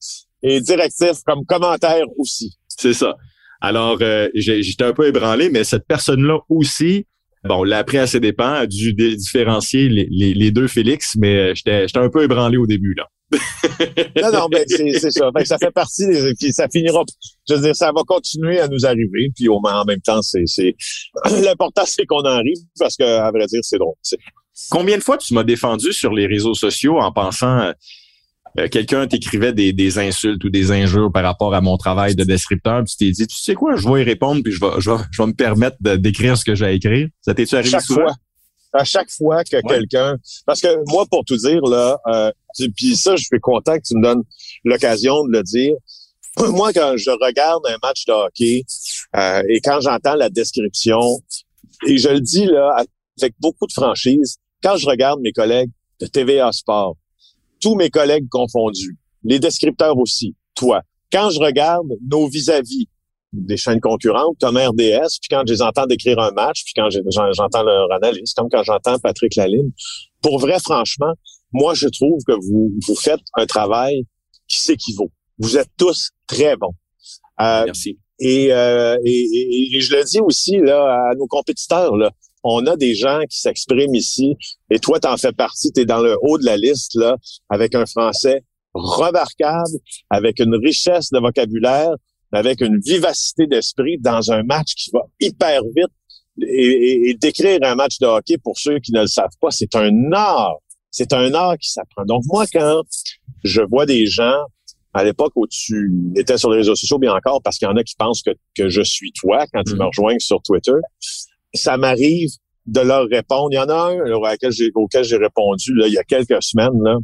et directif comme commentaire aussi. C'est ça. Alors, euh, j'étais un peu ébranlé, mais cette personne-là aussi Bon, on l'a appris à ses dépens, a dû différencier les, deux Félix, mais euh, j'étais un peu ébranlé au début, là. non, non, ben c'est ça. ça fait partie des, puis ça finira. Je veux dire, ça va continuer à nous arriver. Puis au, en même temps, c'est l'important, c'est qu'on en arrive parce que, à vrai dire, c'est drôle. Combien de fois tu m'as défendu sur les réseaux sociaux en pensant euh, quelqu'un t'écrivait des, insultes ou des injures par rapport à mon travail de descripteur, puis tu t'es dit, tu sais quoi, je vais y répondre, puis je vais, je vais, me permettre d'écrire ce que j'ai à écrire. Ça t'est-tu arrivé chaque souvent? Fois. À chaque fois que quelqu'un... Parce que moi, pour tout dire, là, euh, puis ça, je suis content que tu me donnes l'occasion de le dire. Moi, quand je regarde un match de hockey euh, et quand j'entends la description, et je le dis là avec beaucoup de franchise, quand je regarde mes collègues de TVA Sport, tous mes collègues confondus, les descripteurs aussi, toi, quand je regarde nos vis-à-vis des chaînes concurrentes comme RDS, puis quand je les entends décrire un match, puis quand j'entends leur analyse, comme quand j'entends Patrick Laline, pour vrai, franchement, moi, je trouve que vous, vous faites un travail qui s'équivaut. Vous êtes tous très bons. Euh, Merci. Euh, et, et, je le dis aussi là à nos compétiteurs. Là, on a des gens qui s'expriment ici, et toi, tu en fais partie. Tu es dans le haut de la liste là, avec un français remarquable, avec une richesse de vocabulaire, avec une vivacité d'esprit dans un match qui va hyper vite. Et, et, décrire un match de hockey, pour ceux qui ne le savent pas, c'est un art. C'est un art qui s'apprend. Donc moi, quand je vois des gens à l'époque où tu étais sur les réseaux sociaux, bien encore, parce qu'il y en a qui pensent que, que je suis toi quand ils me mm. rejoignent sur Twitter, ça m'arrive de leur répondre. Il y en a un auquel j'ai, auquel j'ai répondu là, il y a quelques semaines. Là.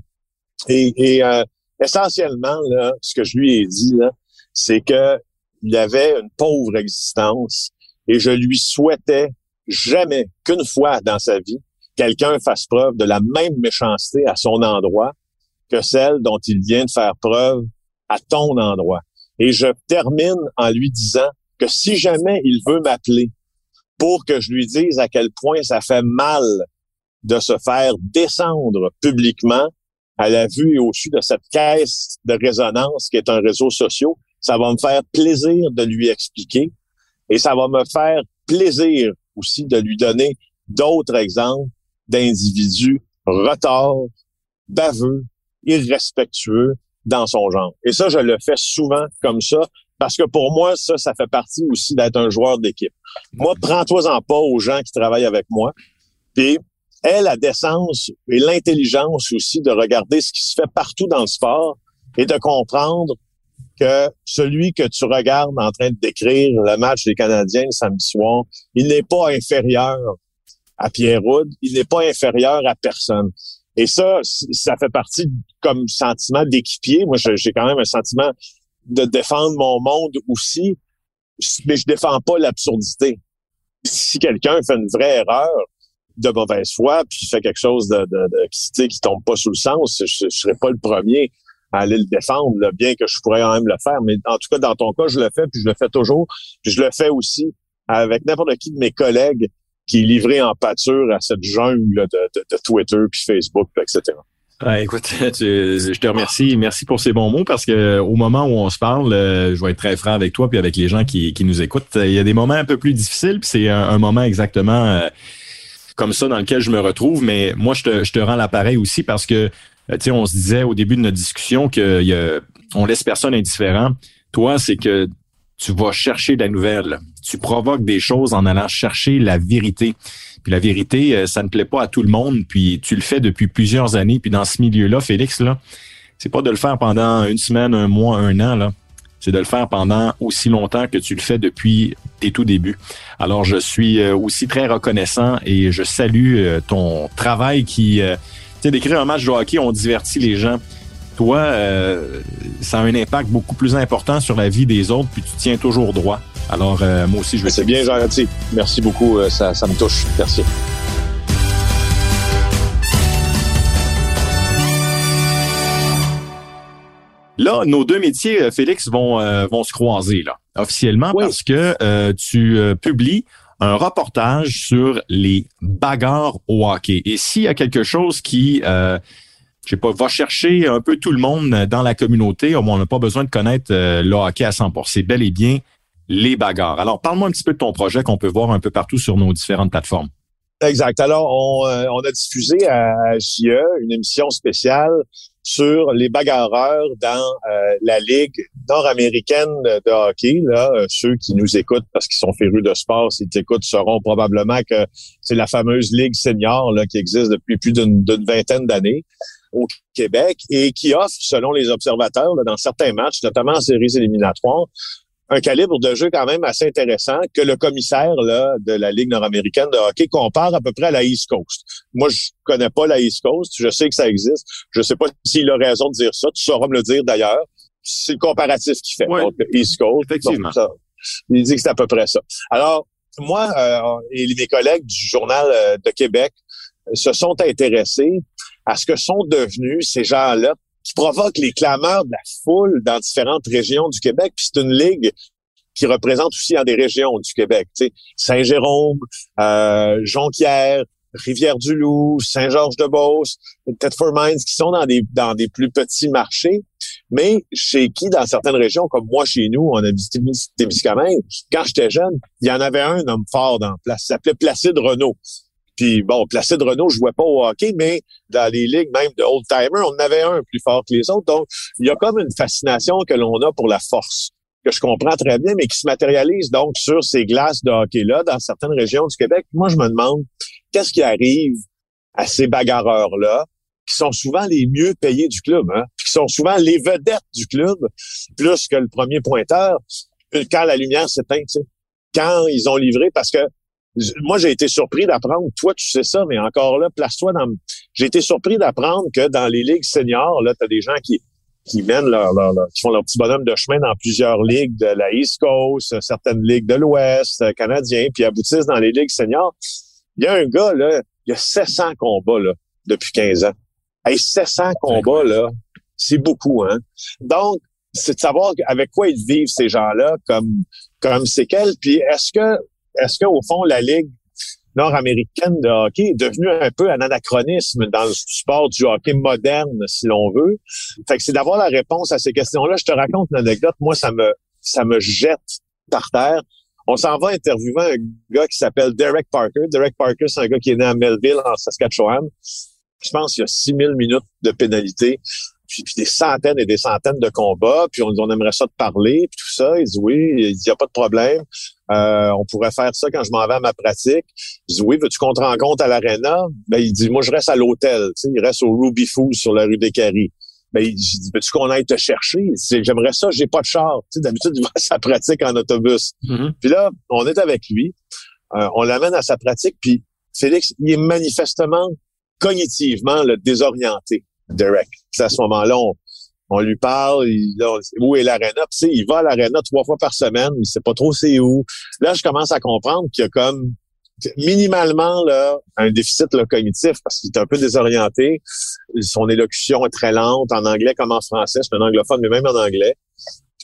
Et, et euh, essentiellement, là, ce que je lui ai dit, là, c'est que il avait une pauvre existence et je lui souhaitais jamais qu'une fois dans sa vie, quelqu'un fasse preuve de la même méchanceté à son endroit que celle dont il vient de faire preuve à ton endroit. Et je termine en lui disant que si jamais il veut m'appeler pour que je lui dise à quel point ça fait mal de se faire descendre publiquement à la vue et au-dessus de cette caisse de résonance qui est un réseau social, ça va me faire plaisir de lui expliquer et ça va me faire plaisir aussi de lui donner d'autres exemples d'individus retards, baveux, irrespectueux dans son genre. Et ça, je le fais souvent comme ça parce que pour moi, ça, ça fait partie aussi d'être un joueur d'équipe. Moi, prends-toi-en pas aux gens qui travaillent avec moi. Puis, aie la décence et l'intelligence aussi de regarder ce qui se fait partout dans le sport et de comprendre que celui que tu regardes en train de décrire le match des Canadiens le samedi soir, il n'est pas inférieur à Pierre Roud, il n'est pas inférieur à personne. Et ça, ça fait partie comme sentiment d'équipier. Moi, j'ai quand même un sentiment de défendre mon monde aussi, mais je défends pas l'absurdité. Si quelqu'un fait une vraie erreur de mauvaise foi, puis fait quelque chose de, de, de qui, qui tombe pas sous le sens, je, je serais pas le premier à aller le défendre, bien que je pourrais quand même le faire. Mais en tout cas, dans ton cas, je le fais, puis je le fais toujours. Puis je le fais aussi avec n'importe qui de mes collègues qui est livré en pâture à cette jungle de, de, Twitter, puis Facebook, etc. écoute, je te remercie. Merci pour ces bons mots parce que au moment où on se parle, euh, je vais être très franc avec toi puis avec les gens qui, qui nous écoutent. Il y a des moments un peu plus difficiles, puis c'est un, moment exactement euh, comme ça dans lequel je me retrouve. Mais moi, je te, je te rends l'appareil aussi parce que euh, tu on se disait au début de notre discussion que on laisse personne indifférent. Toi, c'est que tu vas chercher de la nouvelle. Tu provoques des choses en allant chercher la vérité. Puis la vérité, euh, ça ne plaît pas à tout le monde. Puis tu le fais depuis plusieurs années. Puis dans ce milieu-là, Félix, là, c'est pas de le faire pendant une semaine, un mois, un an. C'est de le faire pendant aussi longtemps que tu le fais depuis tes tout débuts. Alors, je suis euh, aussi très reconnaissant et je salue euh, ton travail qui, tu sais, d'écrire un match de hockey, on divertit les gens toi, ça a un impact beaucoup plus important sur la vie des autres, puis tu tiens toujours droit. Alors, euh, moi aussi, je vais... C'est bien gentil. Merci beaucoup. Euh, ça, ça me touche. Merci. Là, nos deux métiers, Félix, vont, vont se croiser là, officiellement parce que tu publies un reportage sur les bagarres au hockey. Et s'il y a quelque chose qui je sais pas, va chercher un peu tout le monde dans la communauté. On n'a pas besoin de connaître euh, le hockey à 100 C'est bel et bien les bagarres. Alors, parle-moi un petit peu de ton projet qu'on peut voir un peu partout sur nos différentes plateformes. Exact. Alors, on, euh, a diffusé à JE une émission spéciale sur les bagarreurs dans euh, la Ligue nord-américaine de hockey. Là, ceux qui nous écoutent parce qu'ils sont férus de sport, s'ils t'écoutent, sauront probablement que c'est la fameuse Ligue senior là, qui existe depuis plus d'une vingtaine d'années au Québec et qui offre, selon les observateurs, dans certains matchs, notamment en séries éliminatoires, un calibre de jeu quand même assez intéressant que le commissaire là, de la Ligue nord-américaine de hockey compare à peu près à la East Coast. Moi, je connais pas la East Coast. Je sais que ça existe. Je sais pas s'il a raison de dire ça. Tu sauras me le dire d'ailleurs. C'est le comparatif qu'il fait. donc, East Coast. Effectivement. il dit que c'est à peu près ça. Alors, moi euh, et mes collègues du Journal euh, de Québec se sont intéressés à ce que sont devenus ces gens-là qui provoquent les clameurs de la foule dans différentes régions du Québec. Puis c'est une ligue qui représente aussi dans des régions du Québec. Saint-Jérôme, euh, Jonquière, Rivière-du-Loup, Saint-Georges-de-Beauce, Thetford Mines, qui sont dans des, dans des plus petits marchés, mais chez qui, dans certaines régions, comme moi, chez nous, on a visité Témiscamingue, quand j'étais jeune, il y en avait un homme fort dans la place, il s'appelait Placide Renault. Puis bon, Placide Renault jouait pas au hockey, mais dans les ligues même de old-timer, on en avait un plus fort que les autres. Donc, il y a comme une fascination que l'on a pour la force, que je comprends très bien, mais qui se matérialise donc sur ces glaces de hockey-là dans certaines régions du Québec. Moi, je me demande, qu'est-ce qui arrive à ces bagarreurs-là, qui sont souvent les mieux payés du club, hein, qui sont souvent les vedettes du club, plus que le premier pointeur, quand la lumière s'éteint, quand ils ont livré, parce que moi, j'ai été surpris d'apprendre, toi, tu sais ça, mais encore là, place-toi dans... J'ai été surpris d'apprendre que dans les ligues seniors, là, tu as des gens qui, qui mènent leur, leur, qui font leur petit bonhomme de chemin dans plusieurs ligues de la East Coast, certaines ligues de l'Ouest, euh, canadiens, puis aboutissent dans les ligues seniors. Il y a un gars, là, il y a 700 combats, là, depuis 15 ans. Hey, 700 combats, là, c'est beaucoup, hein. Donc, c'est de savoir avec quoi ils vivent, ces gens-là, comme, comme séquelles. Puis est-ce que est-ce qu'au fond, la Ligue nord-américaine de hockey est devenue un peu un anachronisme dans le sport du hockey moderne, si l'on veut? Fait que c'est d'avoir la réponse à ces questions-là. Je te raconte une anecdote. Moi, ça me, ça me jette par terre. On s'en va interviewer un gars qui s'appelle Derek Parker. Derek Parker, c'est un gars qui est né à Melville, en Saskatchewan. Je pense qu'il y a 6000 minutes de pénalité puis, des centaines et des centaines de combats, puis on, on aimerait ça te parler, puis tout ça. Il dit oui, il dit, y a pas de problème. Euh, on pourrait faire ça quand je m'en vais à ma pratique. Je dis oui, veux-tu qu'on te rencontre à l'arena? Ben, il dit, moi, je reste à l'hôtel. Tu sais, il reste au Ruby Food sur la rue des Caries. Ben, il dit, veux-tu qu'on aille te chercher? J'aimerais ça, j'ai pas de char. Tu sais, d'habitude, il va à sa pratique en autobus. Mm-hmm. Puis là, on est avec lui. Euh, on l'amène à sa pratique, puis Félix, il est manifestement cognitivement le désorienté. Derek. à ce moment-là, on, lui parle, il, où est l'arena? Puis, il va à l'arena trois fois par semaine, il sait pas trop c'est où. Là, je commence à comprendre qu'il y a comme minimalement là un déficit cognitif parce qu'il est un peu désorienté. Son élocution est très lente en anglais comme en français. C'est un anglophone, mais même en anglais.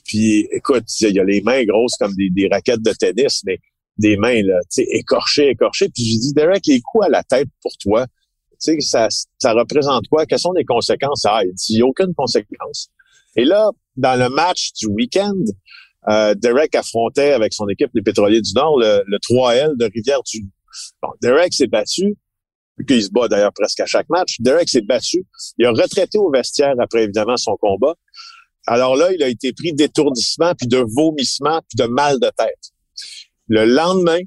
Puis, écoute, il y a les mains grosses comme des, raquettes de tennis, mais des mains là, écorchées, écorchées. Puis je dis, Derek, les coups à la tête pour toi, sais, ça, ça représente quoi? Quelles sont les conséquences? Ah, il dit, aucune conséquence. Et là, dans le match du week-end, euh, Derek affrontait avec son équipe les Pétroliers du Nord le, 3L de Rivière-du bon, Derek s'est battu, qu'il se bat d'ailleurs presque à chaque match. Derek s'est battu. Il a retraité au vestiaire après évidemment son combat. Alors là, il a été pris d'étourdissement, puis de vomissement, puis de mal de tête. Le lendemain,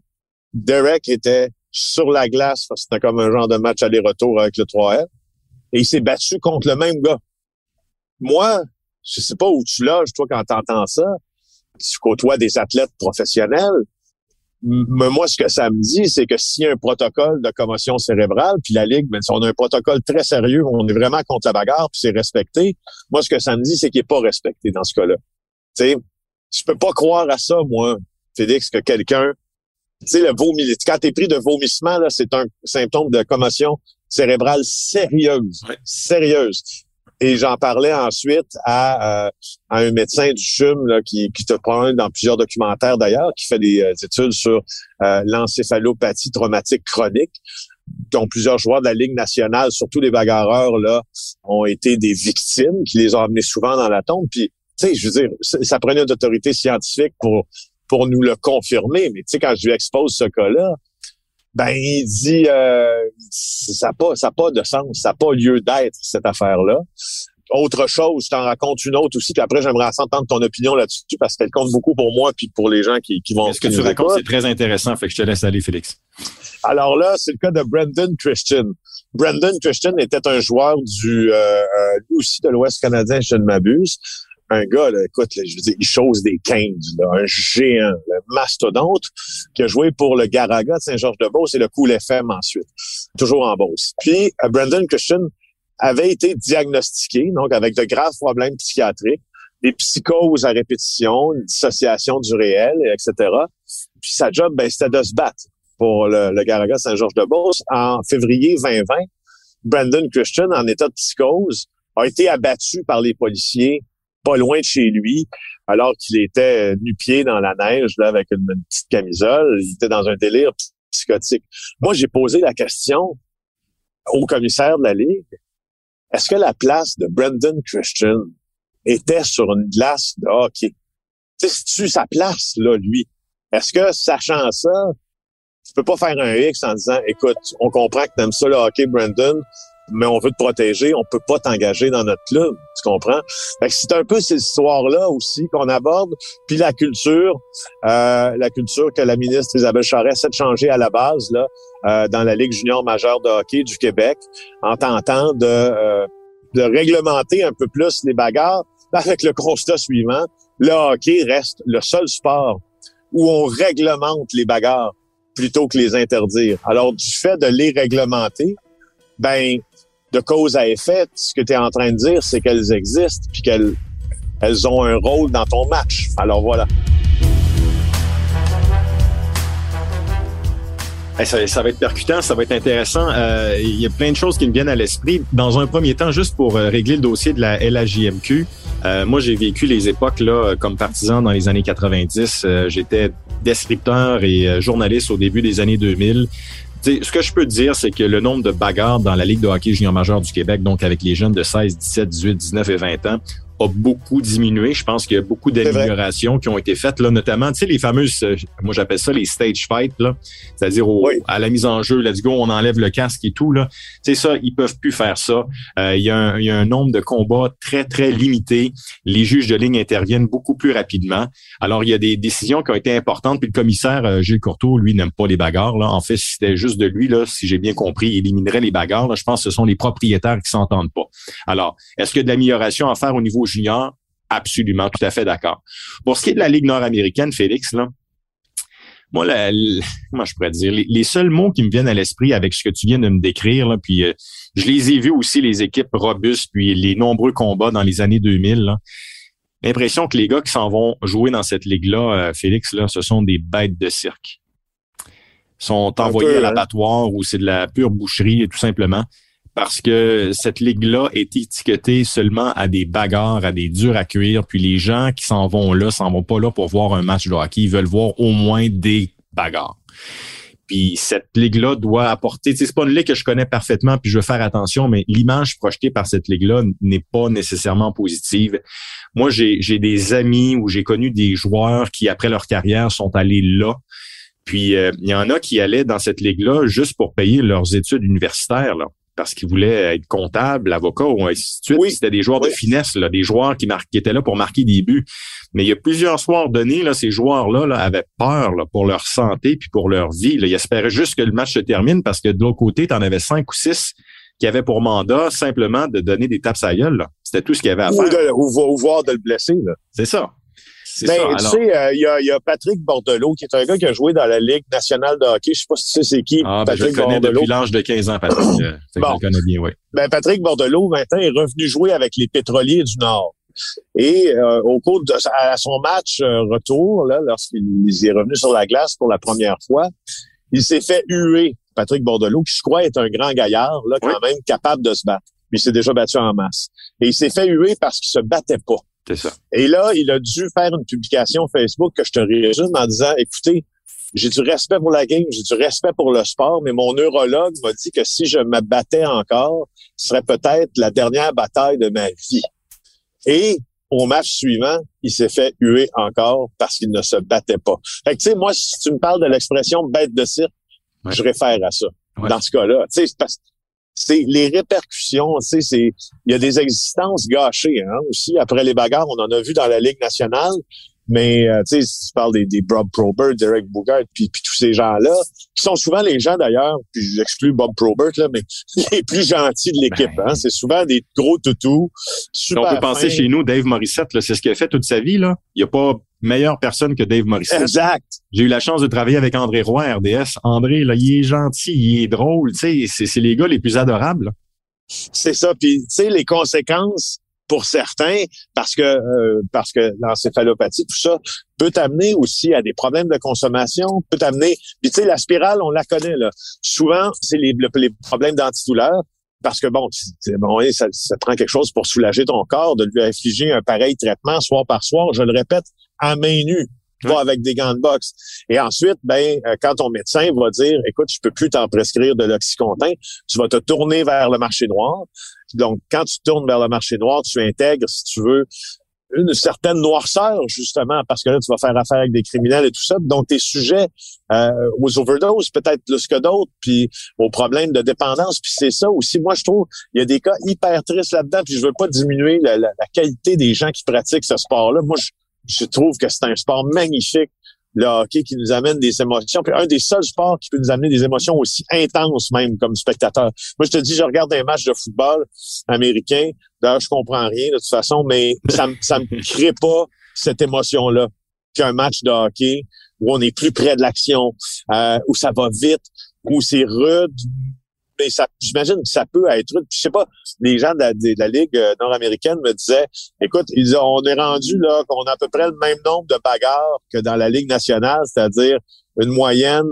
Derek était sur la glace, c'était comme un genre de match aller-retour avec le 3L. Et il s'est battu contre le même gars. Moi, je sais pas où tu loges, toi, quand t'entends ça. Tu côtoies des athlètes professionnels. Mais moi, ce que ça me dit, c'est que s'il y a un protocole de commotion cérébrale, puis la Ligue, ben, on a un protocole très sérieux, on est vraiment contre la bagarre, puis c'est respecté. Moi, ce que ça me dit, c'est qu'il n'est pas respecté dans ce cas-là. Tu sais, je peux pas croire à ça, moi, Félix, que quelqu'un sais, le vomi, quand t'es pris de vomissement, là, c'est un symptôme de commotion cérébrale sérieuse, sérieuse. Et j'en parlais ensuite à, euh, à, un médecin du CHUM là, qui, qui te prend dans plusieurs documentaires d'ailleurs, qui fait des euh, études sur euh, l'encéphalopathie traumatique chronique dont plusieurs joueurs de la Ligue nationale, surtout les bagarreurs, là, ont été des victimes, qui les ont amenés souvent dans la tombe. Puis, tu sais, je veux dire, ça prenait une autorité scientifique pour pour nous le confirmer. Mais tu sais, quand je lui expose ce cas-là, ben il dit euh, ça n'a pas, ça pas de sens, ça n'a pas lieu d'être, cette affaire-là. Autre chose, je t'en raconte une autre aussi, puis après j'aimerais entendre ton opinion là-dessus parce qu'elle compte beaucoup pour moi puis pour les gens qui, qui vont. Ce que tu racontes, c'est très intéressant, fait que je te laisse aller, Félix. Alors là, c'est le cas de Brendan Christian. Brendan Christian était un joueur du euh, euh aussi de l'Ouest canadien, je ne m'abuse. Un gars, là, écoute, je veux dire, il chose des 15, un géant, le mastodonte, qui a joué pour le Garaga de Saint-Georges-de-Beauce et le Cool FM ensuite, toujours en Beauce. Puis, euh, Brandon Christian avait été diagnostiqué, donc avec de graves problèmes psychiatriques, des psychoses à répétition, une dissociation du réel, etc. Puis sa job, ben, c'était de se battre pour le, le Garaga Saint-Georges-de-Beauce. En février 2020, Brandon Christian, en état de psychose, a été abattu par les policiers pas loin de chez lui, alors qu'il était nu-pied dans la neige là, avec une, petite camisole. Il était dans un délire psychotique. Moi, j'ai posé la question au commissaire de la Ligue. Est-ce que la place de Brandon Christian était sur une glace de hockey? C'est-tu sa place, là, lui? Est-ce que, sachant ça, tu peux pas faire un X en disant, écoute, on comprend que tu aimes ça le hockey, Brandon, mais on veut te protéger, on peut pas t'engager dans notre club, tu comprends? c'est un peu ces histoires-là aussi qu'on aborde, puis la culture, euh, la culture que la ministre Isabelle Charest a changé à la base là, euh, dans la Ligue junior majeure de hockey du Québec, en tentant de, euh, de réglementer un peu plus les bagarres, avec le constat suivant, le hockey reste le seul sport où on réglemente les bagarres plutôt que les interdire. Alors, du fait de les réglementer, ben, de cause à effet, ce que tu es en train de dire, c'est qu'elles existent puis qu'elles elles ont un rôle dans ton match. Alors voilà. Ça, va être percutant, ça va être intéressant. Euh, il y a plein de choses qui me viennent à l'esprit. Dans un premier temps, juste pour euh, régler le dossier de la LAJMQ, euh, moi, j'ai vécu les époques là comme partisan dans les années 90. Euh, j'étais descripteur et journaliste au début des années 2000 ce que je peux dire, c'est que le nombre de bagarres dans la Ligue de hockey junior majeur du Québec, donc avec les jeunes de 16, 17, 18, 19 et 20 ans, a beaucoup diminué. Je pense qu'il y a beaucoup d'améliorations qui ont été faites, là, notamment, tu sais, les fameuses, euh, moi j'appelle ça les stage fights, là, c'est-à-dire à la mise en jeu, let's go, on enlève le casque et tout, là. Tu sais, ça, ils peuvent plus faire ça. Euh, il, y a un, il y a un nombre de combats très, très limité. Les juges de ligne interviennent beaucoup plus rapidement. Alors, il y a des décisions qui ont été importantes, puis le commissaire euh, Gilles Courteau, lui, n'aime pas les bagarres, là. En fait, si c'était juste de lui, là, si j'ai bien compris, il éliminerait les bagarres, là. Je pense que ce sont les propriétaires qui s'entendent pas. Alors, est-ce qu'il y a de l'amélioration à faire au niveau junior, absolument, tout à fait d'accord. Pour ce qui est de la Ligue nord-américaine, Félix, là, moi, la, moi, je pourrais dire, les, seuls mots qui me viennent à l'esprit avec ce que tu viens de me décrire, là, puis euh, je les ai vus aussi, les équipes robustes, puis les nombreux combats dans les années 2000. L'impression que les gars qui s'en vont jouer dans cette ligue-là, euh, Félix, là, ce sont des bêtes de cirque. Ils sont envoyés à hein? l'abattoir où c'est de la pure boucherie, tout simplement parce que cette ligue-là est étiquetée seulement à des bagarres, à des durs à cuire, puis les gens qui s'en vont là, s'en vont pas là pour voir un match de hockey, ils veulent voir au moins des bagarres. Puis cette ligue-là doit apporter, c'est pas une ligue que je connais parfaitement, puis je veux faire attention, mais l'image projetée par cette ligue-là n'est pas nécessairement positive. Moi, j'ai des amis ou j'ai connu des joueurs qui, après leur carrière, sont allés là. Puis euh, il y en a qui allaient dans cette ligue-là juste pour payer leurs études universitaires. Là parce qu'ils voulaient être comptable, avocat ou ainsi de suite. Oui. C'était des joueurs de finesse, là, des joueurs qui, qui étaient là pour marquer des buts. Mais il y a plusieurs soirs donnés, là, ces joueurs-là là, avaient peur là, pour leur santé puis pour leur vie. Là. Ils espéraient juste que le match se termine parce que de l'autre côté, tu en avais cinq ou six qui avaient pour mandat simplement de donner des tapes à gueule. C'était tout ce qu'il y avait à faire. De, ou, voir de le blesser. C'est ça. Ben, tu sais, euh, il y, a, y, a, Patrick Bordelot, qui est un gars qui a joué dans la Ligue nationale de hockey. Je sais pas si tu sais c'est qui, ah, ben, Patrick je le connais depuis l'âge de 15 ans, Patrick. Euh, bon. Je le connais bien, oui. Ben, Patrick Bordelot, maintenant, est revenu jouer avec les pétroliers du Nord. Et euh, au cours de à son match retour, là, lorsqu'il est revenu sur la glace pour la première fois, il s'est fait huer, Patrick Bordelot, qui je crois est un grand gaillard, là, quand même capable de se battre. Mais il s'est déjà battu en masse. Et il s'est fait huer parce qu'il se battait pas. C'est ça. Et là, il a dû faire une publication Facebook que je te résume en disant, écoutez, j'ai du respect pour la game, j'ai du respect pour le sport, mais mon neurologue m'a dit que si je me battais encore, ce serait peut-être la dernière bataille de ma vie. Et au match suivant, il s'est fait huer encore parce qu'il ne se battait pas. Fait que, tu sais, moi, si tu me parles de l'expression bête de cirque, je réfère à ça. Dans ce cas-là, tu sais, parce c'est les répercussions, tu sais, c'est il y a des existences gâchées hein, aussi. Après les bagarres, on en a vu dans la Ligue nationale. Mais euh, tu sais, si tu parles des, des Bob Probert, Derek Boogaard, puis, puis tous ces gens-là, qui sont souvent les gens d'ailleurs, puis j'exclus Bob Probert, là, mais les plus gentils de l'équipe. Ben. Hein? C'est souvent des gros toutous. Super On peut penser fins. chez nous, Dave Morissette, c'est ce qu'il a fait toute sa vie. Là. Il n'y a pas meilleure personne que Dave Morissette. Exact. J'ai eu la chance de travailler avec André Roy, RDS. André, là, il est gentil, il est drôle, tu sais, c'est, les gars les plus adorables. C'est ça. Puis, tu sais, les conséquences pour certains, parce que euh, parce que l'encéphalopathie, tout ça, peut t'amener aussi à des problèmes de consommation, peut t'amener. Puis, tu sais, la spirale, on la connaît, là. Souvent, c'est les, le- les problèmes d'antidouleur. Parce que bon, bon, ça, prend quelque chose pour soulager ton corps, de lui infliger un pareil traitement soir par soir, je le répète, à main nue, pas Ouais. avec des gants de boxe. Et ensuite, ben, euh, quand ton médecin va dire, écoute, je peux plus t'en prescrire de l'oxycontin, tu vas te tourner vers le marché noir. Donc, quand tu tournes vers le marché noir, tu intègres, si tu veux, une certaine noirceur, justement, parce que là, tu vas faire affaire avec des criminels et tout ça. Donc, tu es sujet euh, aux overdoses, peut-être plus que d'autres, puis aux problèmes de dépendance. Puis c'est ça aussi. Moi, je trouve, il y a des cas hyper tristes là-dedans, puis je veux pas diminuer la, la- la qualité des gens qui pratiquent ce sport-là. Moi, je, je trouve que c'est un sport magnifique, le hockey, qui nous amène des émotions. Puis un des seuls sports qui peut nous amener des émotions aussi intenses, même, comme spectateur. Moi, je te dis, je regarde un match de football américain. D'ailleurs, je comprends rien, de toute façon, mais ça, ça me crée pas cette émotion-là qu'un match de hockey où on est plus près de l'action, euh, où ça va vite, où c'est rude. Mais ça, j'imagine que ça peut être. Puis je sais pas, les gens de la, de la Ligue euh, nord-américaine me disaient, écoute, ils ont, on est rendu là qu'on a à peu près le même nombre de bagarres que dans la Ligue nationale, c'est-à-dire une moyenne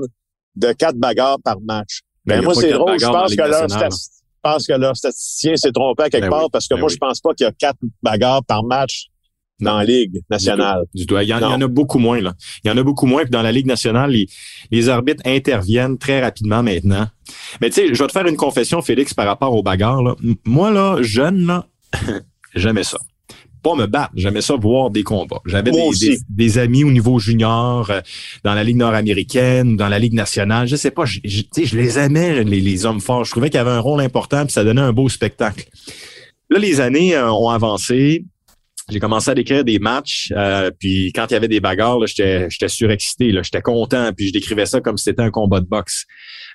de quatre bagarres par match. Ben, Ben, moi, c'est drôle. Je pense que leur je pense que leur statisticien s'est trompé à quelque Ben part oui, parce que ben moi, oui. je pense pas qu'il y a quatre bagarres par match dans la Ligue nationale. Du tout. Il y, en, il y en Non. a beaucoup moins, là. Il y en a beaucoup moins. Puis dans la Ligue nationale, les, les arbitres interviennent très rapidement maintenant. Mais tu sais, je vais te faire une confession, Félix, par rapport aux bagarres. Là. Moi, là, jeune, là, j'aimais ça. Pas me battre, j'aimais ça voir des combats. J'avais des, aussi. des, des amis au niveau junior, euh, dans la Ligue nord-américaine, dans la Ligue nationale. Je sais pas, je, je- tu sais, je les aimais, les, les hommes forts. Je trouvais qu'ils avaient un rôle important, puis ça donnait un beau spectacle. Là, les années euh, ont avancé. J'ai commencé à décrire des matchs, euh, puis quand il y avait des bagarres, j'étais, surexcité, j'étais content, puis je décrivais ça comme si c'était un combat de boxe.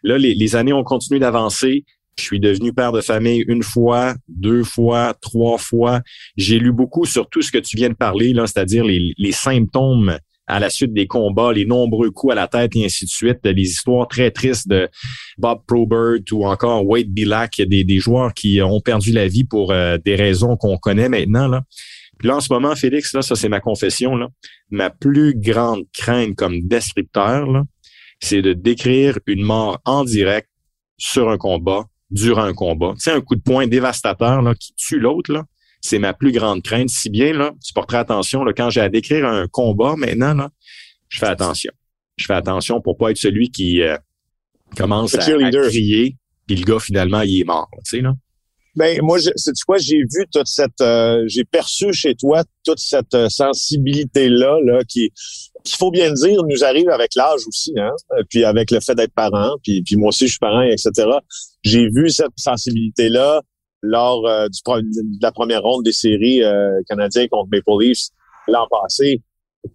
Là, les, les années ont continué d'avancer. Je suis devenu père de famille une fois, deux fois, trois fois. J'ai lu beaucoup sur tout ce que tu viens de parler, c'est-à-dire les, les symptômes à la suite des combats, les nombreux coups à la tête et ainsi de suite, les histoires très tristes de Bob Probert ou encore Wade Billack, des, des joueurs qui ont perdu la vie pour euh, des raisons qu'on connaît maintenant. Là. Puis là, en ce moment, Félix, là, ça c'est ma confession, là, ma plus grande crainte comme descripteur, là, c'est de décrire une mort en direct sur un combat, durant un combat. Tu sais, un coup de poing dévastateur là, qui tue l'autre, là, c'est ma plus grande crainte. Si bien, là, tu porteras attention, là, quand j'ai à décrire un combat maintenant, là, je fais attention. Je fais attention pour pas être celui qui euh, commence à, à crier, puis le gars, finalement, il est mort. Tu sais, là. Ben moi, c'est quoi J'ai vu toute cette, euh, j'ai perçu chez toi toute cette euh, sensibilité là, là, qui, qu'il faut bien le dire, nous arrive avec l'âge aussi, hein. euh, Puis avec le fait d'être parent, puis, puis moi aussi je suis parent, etc. J'ai vu cette sensibilité là lors euh, du, de la première ronde des séries euh, canadiennes contre Maple Leafs l'an passé.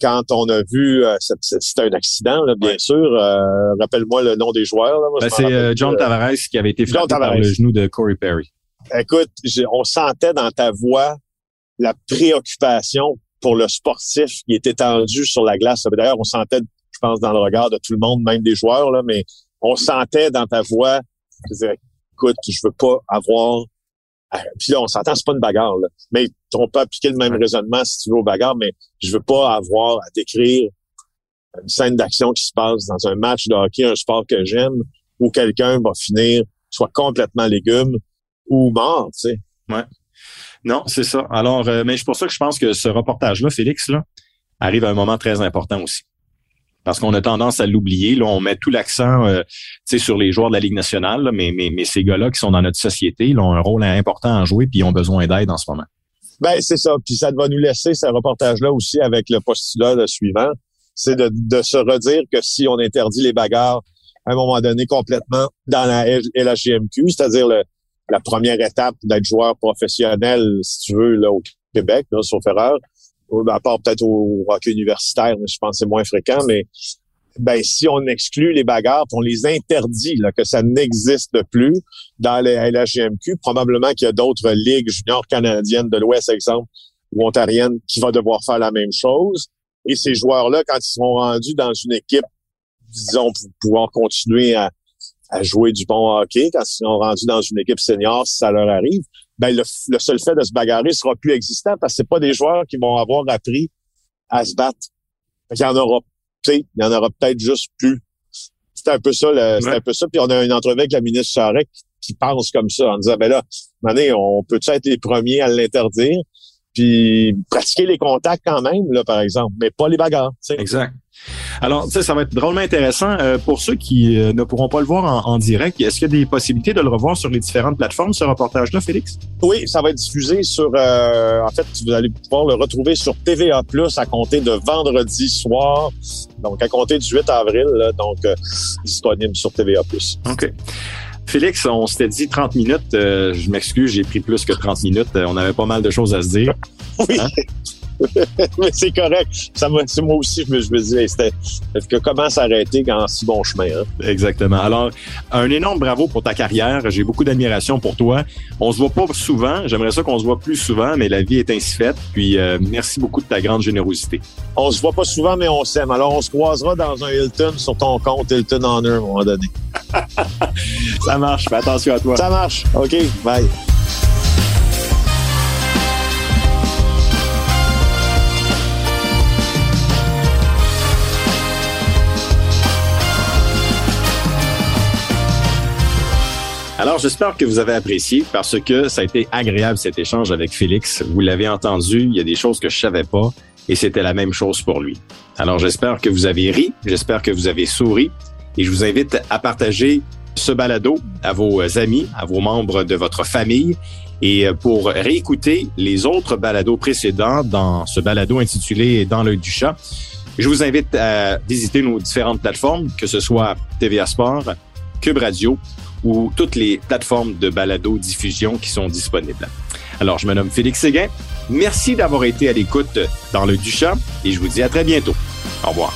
Quand on a vu, euh, c'était un accident, là, bien Ouais. sûr. Euh, Rappelle-moi le nom des joueurs. Ben, c'est euh, John Tavares qui avait été frappé par le genou de Corey Perry. Écoute, on sentait dans ta voix la préoccupation pour le sportif qui était tendu sur la glace. D'ailleurs, on sentait, je pense, dans le regard de tout le monde, même des joueurs, là, mais on sentait dans ta voix, je disais, écoute, je veux pas avoir... à- Puis là, on s'entend, c'est pas une bagarre, là. mais on peut appliquer le même raisonnement si tu veux aux bagarres, mais je veux pas avoir à décrire une scène d'action qui se passe dans un match de hockey, un sport que j'aime, où quelqu'un va finir soit complètement légume ou mort, tu sais. Non, c'est ça. Alors, euh, mais c'est pour ça que je pense que ce reportage-là, Félix, là, arrive à un moment très important aussi. Parce qu'on a tendance à l'oublier. Là, on met tout l'accent euh, tu sais, sur les joueurs de la Ligue nationale, là, mais, mais, mais ces gars-là qui sont dans notre société ils ont un rôle important à jouer puis ils ont besoin d'aide en ce moment. Ben, c'est ça. Puis ça va nous laisser ce reportage-là aussi avec le postulat le suivant. C'est de, de se redire que si on interdit les bagarres à un moment donné complètement dans la L- LHJMQ, c'est-à-dire le- la première étape d'être joueur professionnel, si tu veux, là, au Québec, là, sauf erreur, à part peut-être au hockey universitaire, je pense que c'est moins fréquent, mais ben si on exclut les bagarres, on les interdit, là, que ça n'existe plus dans les LHGMQ, probablement qu'il y a d'autres ligues juniors canadiennes de l'Ouest, exemple, ou ontariennes, qui vont devoir faire la même chose. Et ces joueurs-là, quand ils seront rendus dans une équipe, disons, pour pouvoir continuer à, jouer du bon hockey, quand ils seront rendus dans une équipe senior, si ça leur arrive, ben le, seul fait de se bagarrer sera plus existant parce que c'est pas des joueurs qui vont avoir appris à se battre. Il y en aura, il y en aura peut-être juste plus. C'est un peu ça, c'est un peu ça. Puis on a une entrevue avec la ministre Charest qui pense comme ça en disant ben là, on peut être les premiers à l'interdire? Puis pratiquer les contacts quand même, là, par exemple, mais pas les bagarres. Exact. Alors, ça, ça va être drôlement intéressant. Euh, pour ceux qui euh, ne pourront pas le voir en, direct, est-ce qu'il y a des possibilités de le revoir sur les différentes plateformes, ce reportage-là, Félix? Oui, ça va être diffusé sur... Euh, en fait, vous allez pouvoir le retrouver sur TVA+, à compter de vendredi soir, donc à compter du 8 avril, donc disponible sur TVA+. OK. Félix, on s'était dit 30 minutes. Euh, je m'excuse, j'ai pris plus que 30 minutes. Euh, on avait pas mal de choses à se dire. Oui. Hein? mais c'est correct. Ça moi aussi, je me, je me disais, c'était que comment s'arrêter quand si bon chemin. Hein? Exactement. Alors, un énorme bravo pour ta carrière. J'ai beaucoup d'admiration pour toi. On se voit pas souvent. J'aimerais ça qu'on se voit plus souvent, mais la vie est ainsi faite. Puis, euh, merci beaucoup de ta grande générosité. On se voit pas souvent, mais on s'aime. Alors, on se croisera dans un Hilton sur ton compte Hilton Honor à un moment donné. Ça marche. Fais attention à toi. Ça marche. OK. Bye. Alors, j'espère que vous avez apprécié parce que ça a été agréable cet échange avec Félix. Vous l'avez entendu, il y a des choses que je savais pas et c'était la même chose pour lui. Alors, j'espère que vous avez ri, j'espère que vous avez souri et je vous invite à partager ce balado à vos amis, à vos membres de votre famille et pour réécouter les autres balados précédents dans ce balado intitulé Dans l'œil du chat, je vous invite à visiter nos différentes plateformes, que ce soit TVA Sport, Cube Radio ou toutes les plateformes de balado diffusion qui sont disponibles. Alors, je me nomme Félix Séguin. Merci d'avoir été à l'écoute dans le Duchamp et je vous dis à très bientôt. Au revoir.